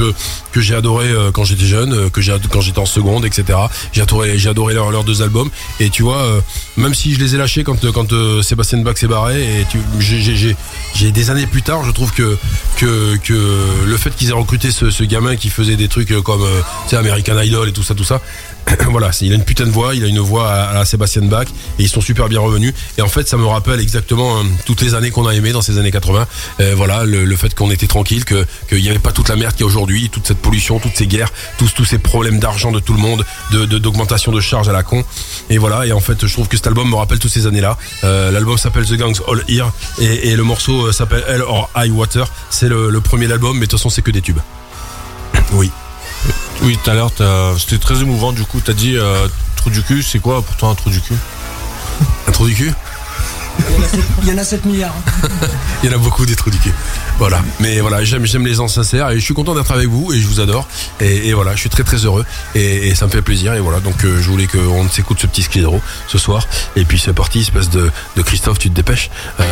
que, j'ai adoré euh, quand j'étais jeune, euh, que j'ai quand j'étais en seconde, etc. J'ai adoré, j'ai adoré leurs deux albums. Et tu vois, euh, même si je les ai lâchés quand euh, quand euh, Sébastien Bach s'est barré, et j'ai j'ai- des années plus tard, je trouve que que, que le fait qu'ils aient recruté ce, gamin qui faisait des trucs euh, comme euh, American Idol et tout ça, tout ça, voilà, il a une putain de voix, il a une voix à, Sébastien Bach et ils sont super bien revenus. Et en fait, ça me rappelle exactement euh, toutes les années qu'on a aimé dans ces années 80. Euh, voilà, le, fait qu'on était tranquille, qu'il n'y avait pas toute la merde qu'il y a aujourd'hui, toute cette pollution, toutes ces guerres, tous ces problèmes d'argent de tout le monde, de d'augmentation de, charges à la con. Et voilà, et en fait, je trouve que cet album me rappelle toutes ces années-là. Euh, L'album s'appelle The Gangs All Here et, le morceau s'appelle Hell or High Water. C'est le, le premier de l'album, mais de toute façon, c'est que des tubes. Oui. Oui, tout à l'heure, c'était très émouvant. Du coup, t'as dit euh, trou du cul. C'est quoi pour toi un trou du cul? Un trou du cul? Il y en a sept- il y en a 7 milliards. Il y en a beaucoup des trous du cul. Voilà. Mais voilà, j'aime, j'aime les gens sincères et je suis content d'être avec vous et je vous adore. Et, et voilà, je suis très très heureux et, et ça me fait plaisir. Et voilà, donc euh, je voulais qu'on s'écoute ce petit scléro ce soir. Et puis c'est parti, espèce de, de Christophe, tu te dépêches. Euh,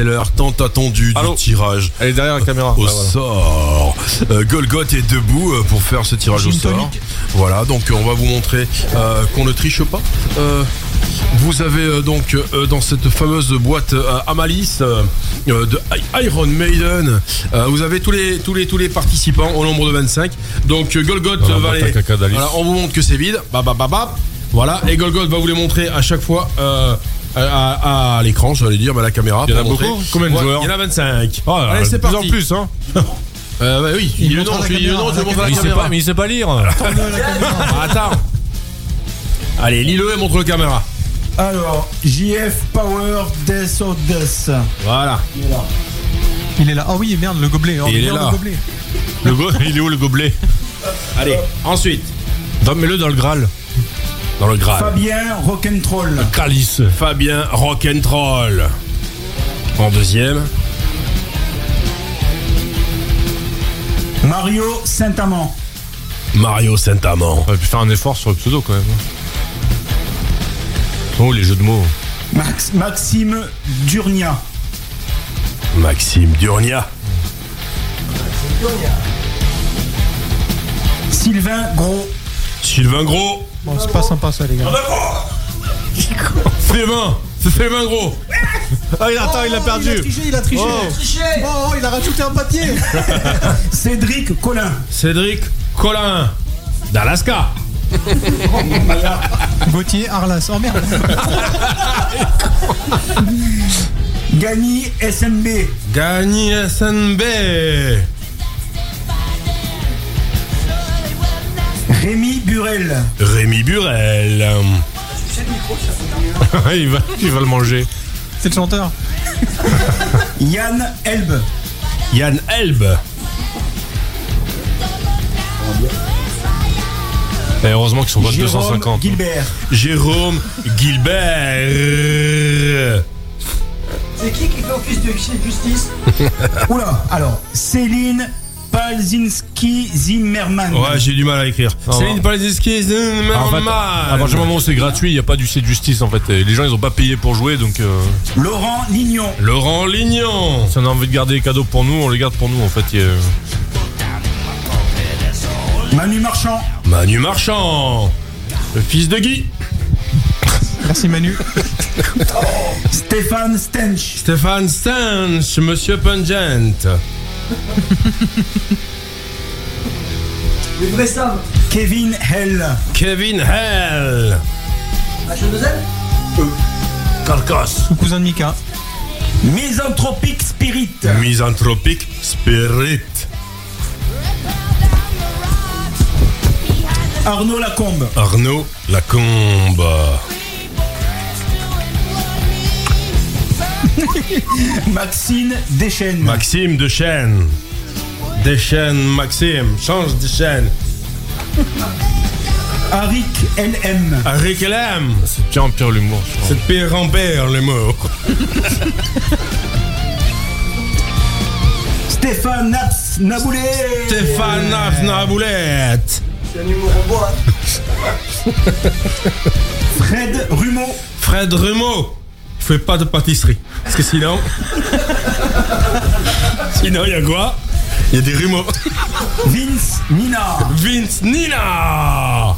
c'est l'heure tant attendue Allô du tirage Elle est derrière la caméra. au Ah, voilà. sort. Euh, Golgoth est debout euh, pour faire ce tirage au sort. Voilà, donc euh, on va vous montrer euh, qu'on ne triche pas. Euh, vous avez euh, donc euh, dans cette fameuse boîte euh, Amalis euh, euh, de Iron Maiden, euh, vous avez tous les tous les tous les participants au nombre de 25. Donc euh, Golgoth Voilà, va les à voilà, on vous montre que c'est vide. Bah bah bah bah. Voilà, et Golgoth va vous les montrer à chaque fois euh, à, à- à l'écran, j'allais dire, bah, à la caméra. Il y en a beaucoup Combien de Ouais, joueurs Il y en a 25. Oh, Allez, c'est parti. en plus, hein. Euh, bah oui, Il il le nom, dis le caméra, nom, la il sait caméra. pas, mais il sait pas lire. Attends. Allez, lis-le et montre le caméra. Alors, JF Power Death of Death. Voilà. Il est là. Ah oui, merde, le gobelet. Oh, Il est là. Le gobelet. Le go, il est où le gobelet? Allez, ensuite. Va, Mets-le dans le Graal. Dans le Graal. Fabien Rock'n'Troll. Calice. Fabien Rock'n'Troll. En deuxième. Mario Saint-Amand. Mario Saint-Amand. On aurait pu faire un effort sur le pseudo quand même. Oh, les jeux de mots. Max- Maxime Durnia. Maxime Durnia. Sylvain Gros. Sylvain Gros. Bon, c'est pas sympa ça, les gars. Sylvain. C'est Sylvain Gros. Ah, il attends, il a perdu. Il a triché, il a triché. Oh, oh, il a rajouté un papier. Cédric Collin. Cédric Collin. D'Alaska. Gauthier Arlas. Oh merde. Gagny SMB. Gagny SNB. Rémi Burel. Rémi Burel. il, va, il va le manger. C'est le chanteur. Yann Elbe. Yann Elbe. Et heureusement qu'ils sont pas Jérôme 250. Gilbert. Jérôme Gilbert. C'est qui qui fait office de justice? Oula, alors, Céline Palzinski Zimmerman. Ouais, j'ai du mal à écrire. Céline. Palzinski, Ah, en fait, à partir du moment où c'est gratuit, il n'y a pas du C de justice en fait. Les gens ils ont pas payé pour jouer donc euh, Laurent Lignon. Laurent Lignon. si on a envie de garder les cadeaux pour nous, on les garde pour nous en fait. A- Manu Marchand. Manu Marchand. Le fils de Guy. Merci Manu. Stéphane Stench. Stéphane Stanch, Monsieur Pungent. Les vrais savent. Kevin Hell. Kevin Hell. H2L Carcasse. Ou cousin de Mika. Misanthropic Spirit. Misanthropic Spirit. Arnaud Lacombe. Arnaud Lacombe. Maxine Deschênes. Maxime Dechaine. Dechaine Maxime. Change de chaîne. Arik LM. Rick LM. C'est pire en pire l'humour. je C'est pire en pire le mot. Stéphane Naps Naboulet. Stéphane Naf Naboulette. C'est un humour en bois. Fred Rumeau. Fred Rumeau. Fais pas de pâtisserie. Parce que sinon. sinon, il y a quoi? Il y a des rumeaux. Vince Nina. Vince Nina.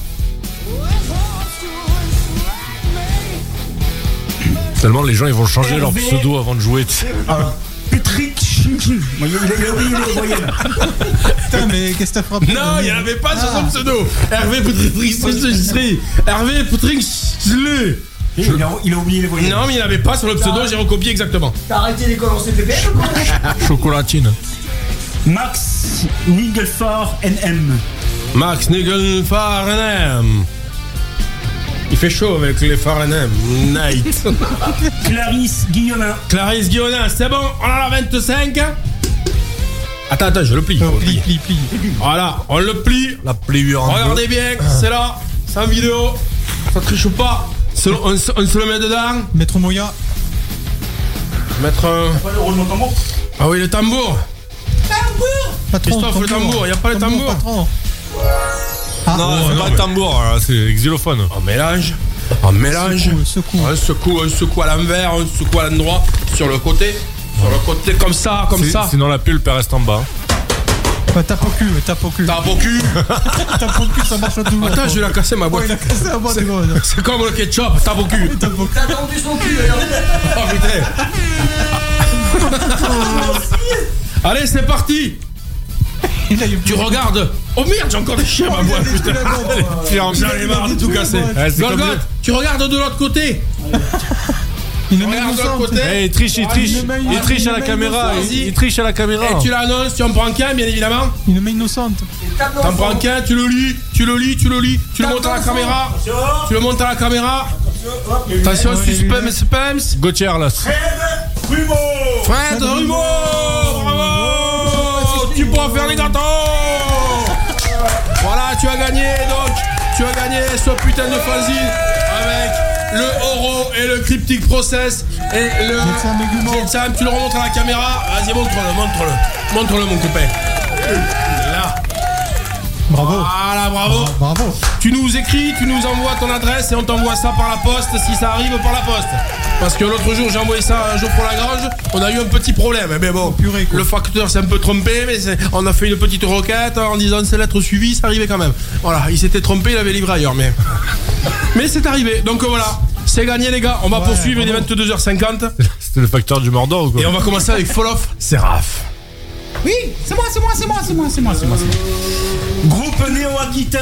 Tellement les gens ils vont changer leur pseudo avant de jouer. Alors, Patrick. Il a, oublié les voyelles. Putain, mais qu'est-ce que t'as frappé Non, il n'y avait pas sur son pseudo. Hervé Poutring Hervé Il a, il a oublié les voyelles. Non, mais il n'y en avait pas sur le pseudo, j'ai recopié exactement. T'as arrêté l'école en CPP ou quoi Chocolatine. Max Nigelfar NM. Max Nigel Farnham. Il fait chaud avec les Farnham. Night. Clarisse Guillemin. Clarisse Guillaumin, c'est bon, on a 25. Attends, attends, je le plie. Oh, le plie, plier. plie, plie. Voilà, on le plie. La pliure en Regardez bien, c'est là, c'est en vidéo. Ça triche pas. Se- On, se- on se le met dedans. Maître Moya. Mettre un. Pas le tambour. Ah oui, le tambour. Patron, Christophe, le tambour, y a pas le tambour. patron. Non, c'est non, pas mais- le tambour, là, c'est xylophone. On mélange. Un mélange. Secoue, secoue. Un secoue, un secoue à l'envers, un secoue à l'endroit, sur le côté. Sur le côté, comme ça, comme ça. Sinon la pulpe reste en bas. Ouais, tape au cul, ouais, tape au cul. Tape au cul. Tape au cul, ça marche à tout le monde. Attends, je vais la casser ma Ouais, boîte. il a cassé la boîte. C'est comme le ketchup, tape au cul. T'as tendu son cul Oh putain. Allez, c'est parti. Il a eu Tu regardes. Oh merde, j'ai encore des chiens ma boîte. putain. J'en ai marre de tout casser. Golgoth, tu regardes de l'autre côté. De l'autre innocente. côté. Eh, il triche, il Ah, triche. Il triche à la caméra. Il, il triche à la caméra. Et tu l'annonces, tu en prends qu'un, bien évidemment. Une main innocente. T'en prends qu'un, tu le lis, tu le lis, tu le lis, tu le montes à la caméra. Tu le montes à la caméra. Attention, suspense, suspense. Gauthier là. Fred Rumo Bravo Tu pourras faire les gâteaux Voilà, tu as gagné donc Tu as gagné ce putain de fanzine avec le Oro et le Cryptic Process et le. Jetsam. Tu le remontes à la caméra. Vas-y, montre-le, montre-le. Montre-le, mon copain. Bravo. Voilà, bravo. Bravo. Tu nous écris, tu nous envoies ton adresse et on t'envoie ça par la poste si ça arrive par la poste. Parce que l'autre jour j'ai envoyé ça un jour pour la grange, on a eu un petit problème. Mais bon, purée, quoi. le facteur s'est un peu trompé, mais c'est- on a fait une petite requête en disant ces lettres suivies, ça arrivait quand même. Voilà, il s'était trompé, il avait livré ailleurs, mais. Mais c'est arrivé, donc voilà. C'est gagné les gars, on va Ouais, poursuivre, il est bravo. 22h50 C'était le facteur du Mordor ou quoi et on va commencer avec Fall of Seraph. Oui, c'est moi, c'est moi, c'est moi, c'est moi, c'est moi, c'est moi. moi. Groupe néo-aquitain,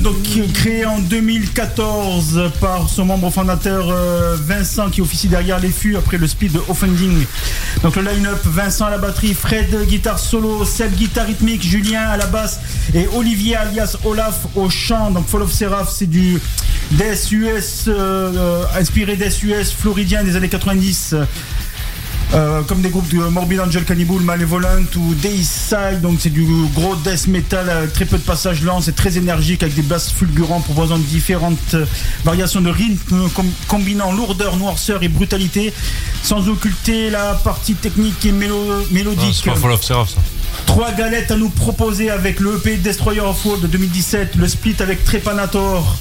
donc créé en 2014 par son membre fondateur euh, Vincent qui officie derrière les fûts après le de Offending. Donc le line-up Vincent à la batterie, Fred guitare solo, Seb guitare rythmique, Julien à la basse et Olivier alias Olaf au chant. Donc Fall of Seraph c'est du Death US euh, euh, inspiré Death US floridien des années 90. Euh, comme des groupes de Morbid Angel Cannibal, Malevolent ou Deicide, donc c'est du gros death metal avec très peu de passages lents, c'est très énergique avec des basses fulgurants proposant différentes euh, variations de rythme com- combinant lourdeur, noirceur et brutalité sans occulter la partie technique et mélo- mélodique. Pas Seraph ça. Trois galettes à nous proposer avec le EP Destroyer of World de 2017, le split avec Trepanator,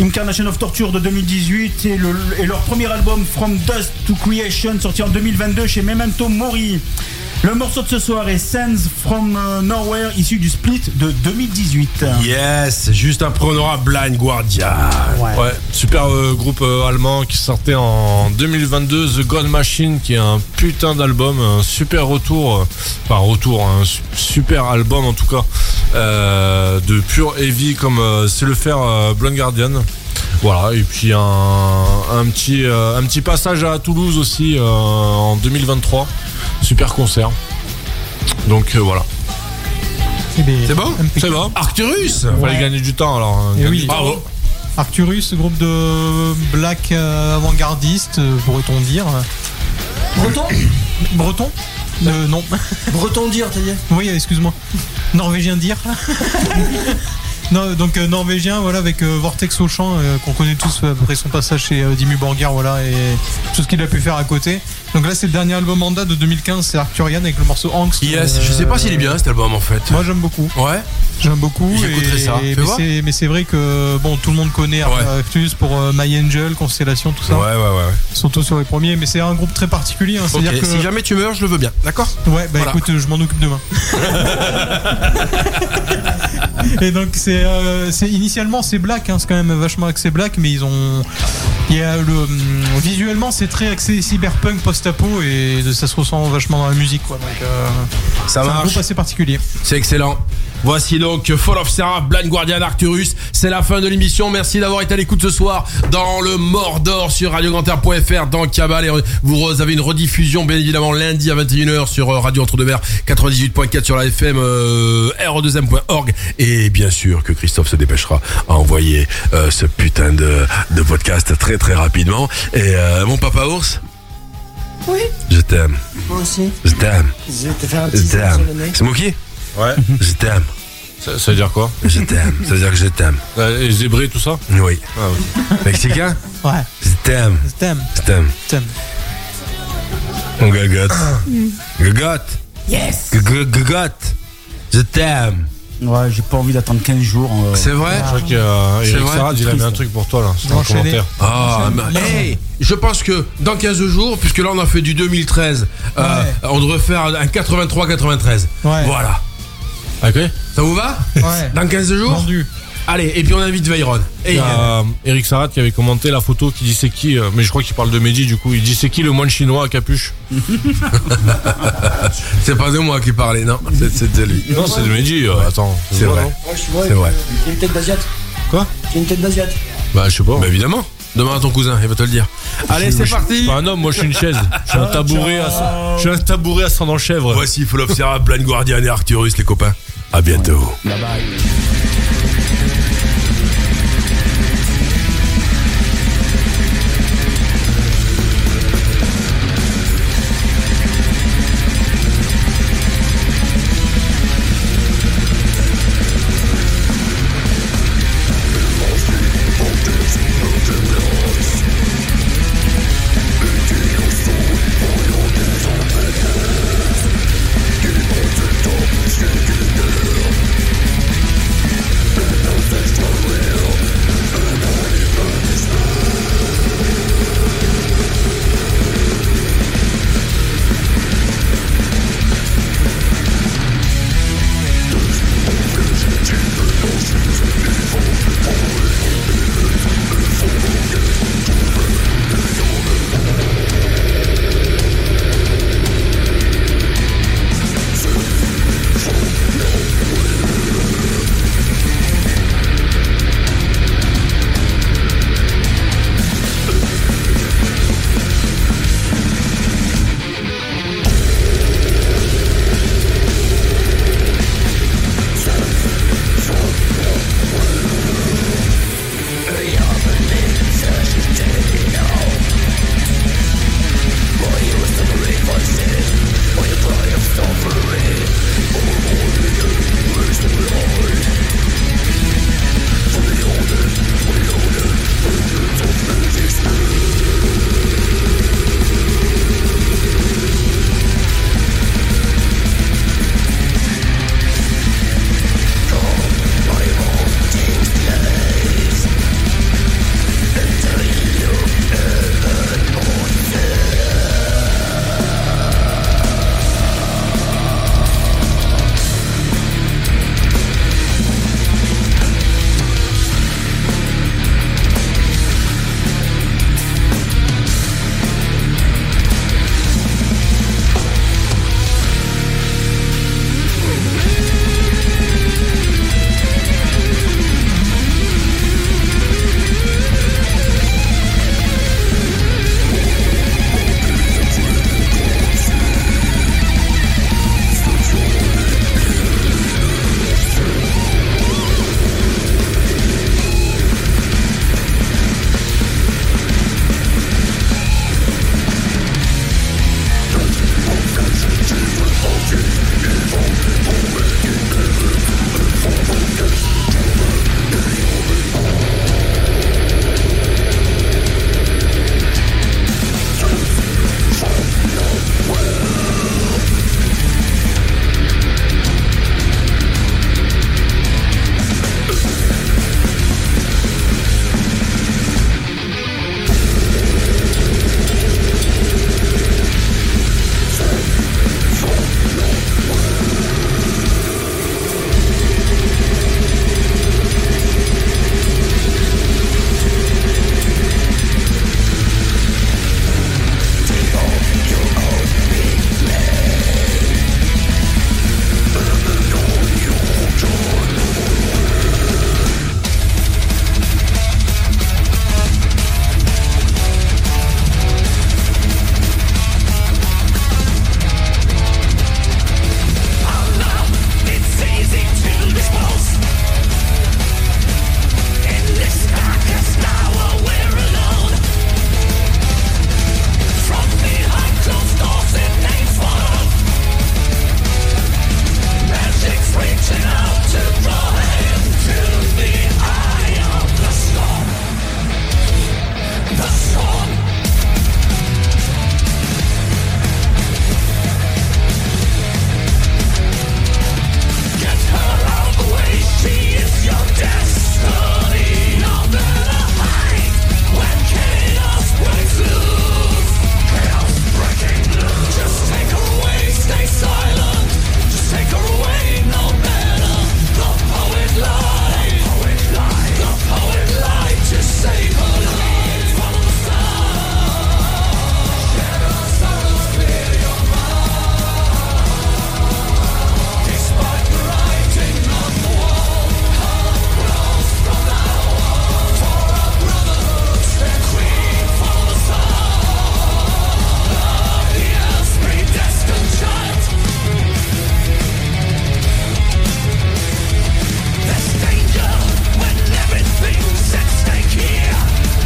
Incarnation of Torture de 2018 et, le- et leur premier album From Dust to Creation sorti en 2022 chez Memento Mori. Le morceau de ce soir est Sands from euh, Nowhere issu du split de 2018. Yes, juste après on aura Blind Guardian. Ouais, super euh, groupe euh, allemand qui sortait en 2022, The God Machine, qui est un putain d'album, un super retour, euh, enfin retour, un su- super album en tout cas, euh, de pure heavy comme euh, c'est le faire euh, Blind Guardian. Voilà, et puis un, un petit, euh, un petit passage à Toulouse aussi euh, en 2023, super concert. Donc euh, voilà, C'est bon c'est bon. Arcturus Fallait gagner du temps alors. hein, Et gagner oui. du temps. Bravo. Arcturus, groupe de black avant-gardiste, pourrait-on dire. Breton Breton Euh, Non. Breton dire, t'as dit Oui, excuse-moi. Norvégien dire. Non, donc euh, norvégien, voilà, avec euh, Vortex au chant, euh, qu'on connaît tous euh, après son passage chez euh, Dimmu Borgir, voilà, et tout ce qu'il a pu faire à côté. Donc là, c'est le dernier album en date de 2015, c'est Arcturian avec le morceau Angst. Yes, Euh, je sais pas s'il est bien cet album en fait. Moi, j'aime beaucoup. Ouais. J'aime beaucoup. J'écouterai et- ça. Fais mais c'est- vrai que bon, tout le monde connaît Ouais. Arcturus pour euh, My Angel, Constellation, tout ça. Ouais, ouais, ouais. Surtout sur les premiers, mais c'est un groupe très particulier. hein, C'est-à-dire que si jamais tu meurs, je le veux bien, d'accord Ouais, bah Voilà. écoute, euh, je m'en occupe demain. et donc c'est euh, c'est- initialement c'est black, hein, c'est quand même vachement axé black, mais ils ont il y a le hum, visuellement c'est très axé cyberpunk post-apo et ça se ressent vachement dans la musique quoi. Donc euh, Ça c'est un groupe assez particulier. C'est excellent. Voici donc Fall of Seraph, Blind Guardian Arcturus. C'est la fin de l'émission. Merci d'avoir été à l'écoute ce soir dans le Mordor sur radiograndair.fr dans Cabal. Et vous avez une rediffusion bien évidemment lundi à 21h sur euh, Radio Entre-deux-Mers 98.4 sur la FM euh, re2m.org. Et bien sûr que Christophe se dépêchera à envoyer euh, ce putain de, de podcast très très rapidement. Et euh, mon papa ours? Oui. Je t'aime. Moi aussi. Je t'aime. Je vais te faire un Je petit sur t'aime. Mookie Ouais. Je t'aime. Ça, ça veut dire quoi Je t'aime. Ça veut dire que je t'aime. Euh, Les zébrés, tout ça Oui. Ah. Mexicain Ouais, Je t'aime. je t'aime, Je t'aime. je t'aime. Mon gagotte. Gagotte. Yes. Gagotte. Je t'aime. Ouais, j'ai pas envie d'attendre 15 jours. euh. C'est vrai Je crois qu'il y a C'est Eric vrai Sarad, il a mis un truc pour toi là. C'était un Enchaîner. commentaire. Ah, mais- hey, je pense que dans 15 jours, puisque là on a fait du 2013, euh, Ouais. on devrait faire un 83-93. Ouais. Voilà. Ok Ça vous va Ouais. Dans 15 jours Vendu. Allez, et puis on invite Veyron. Et Il y a euh, Eric Sarat qui avait commenté la photo qui dit c'est qui, euh, mais je crois qu'il parle de Mehdi du coup, il dit c'est qui le moine chinois à capuche c'est pas de moi qui parlais, non, c'est- de lui. Non, c'est de Mehdi, euh, attends. C'est vrai. Ouais, je suis vrai. C'est vrai. J'ai une tête d'asiate. Quoi J'ai une tête d'asiate. Bah, je sais pas. Bah évidemment. Demande à ton cousin, il va te le dire. Allez, c'est Je suis parti. pas un homme, moi je suis une chaise. Je suis un tabouret à, je suis un tabouret à sang dans chèvre. Voici Full of Sarah, Blind Guardian et Arcturus, les copains. À bientôt. Bye bye.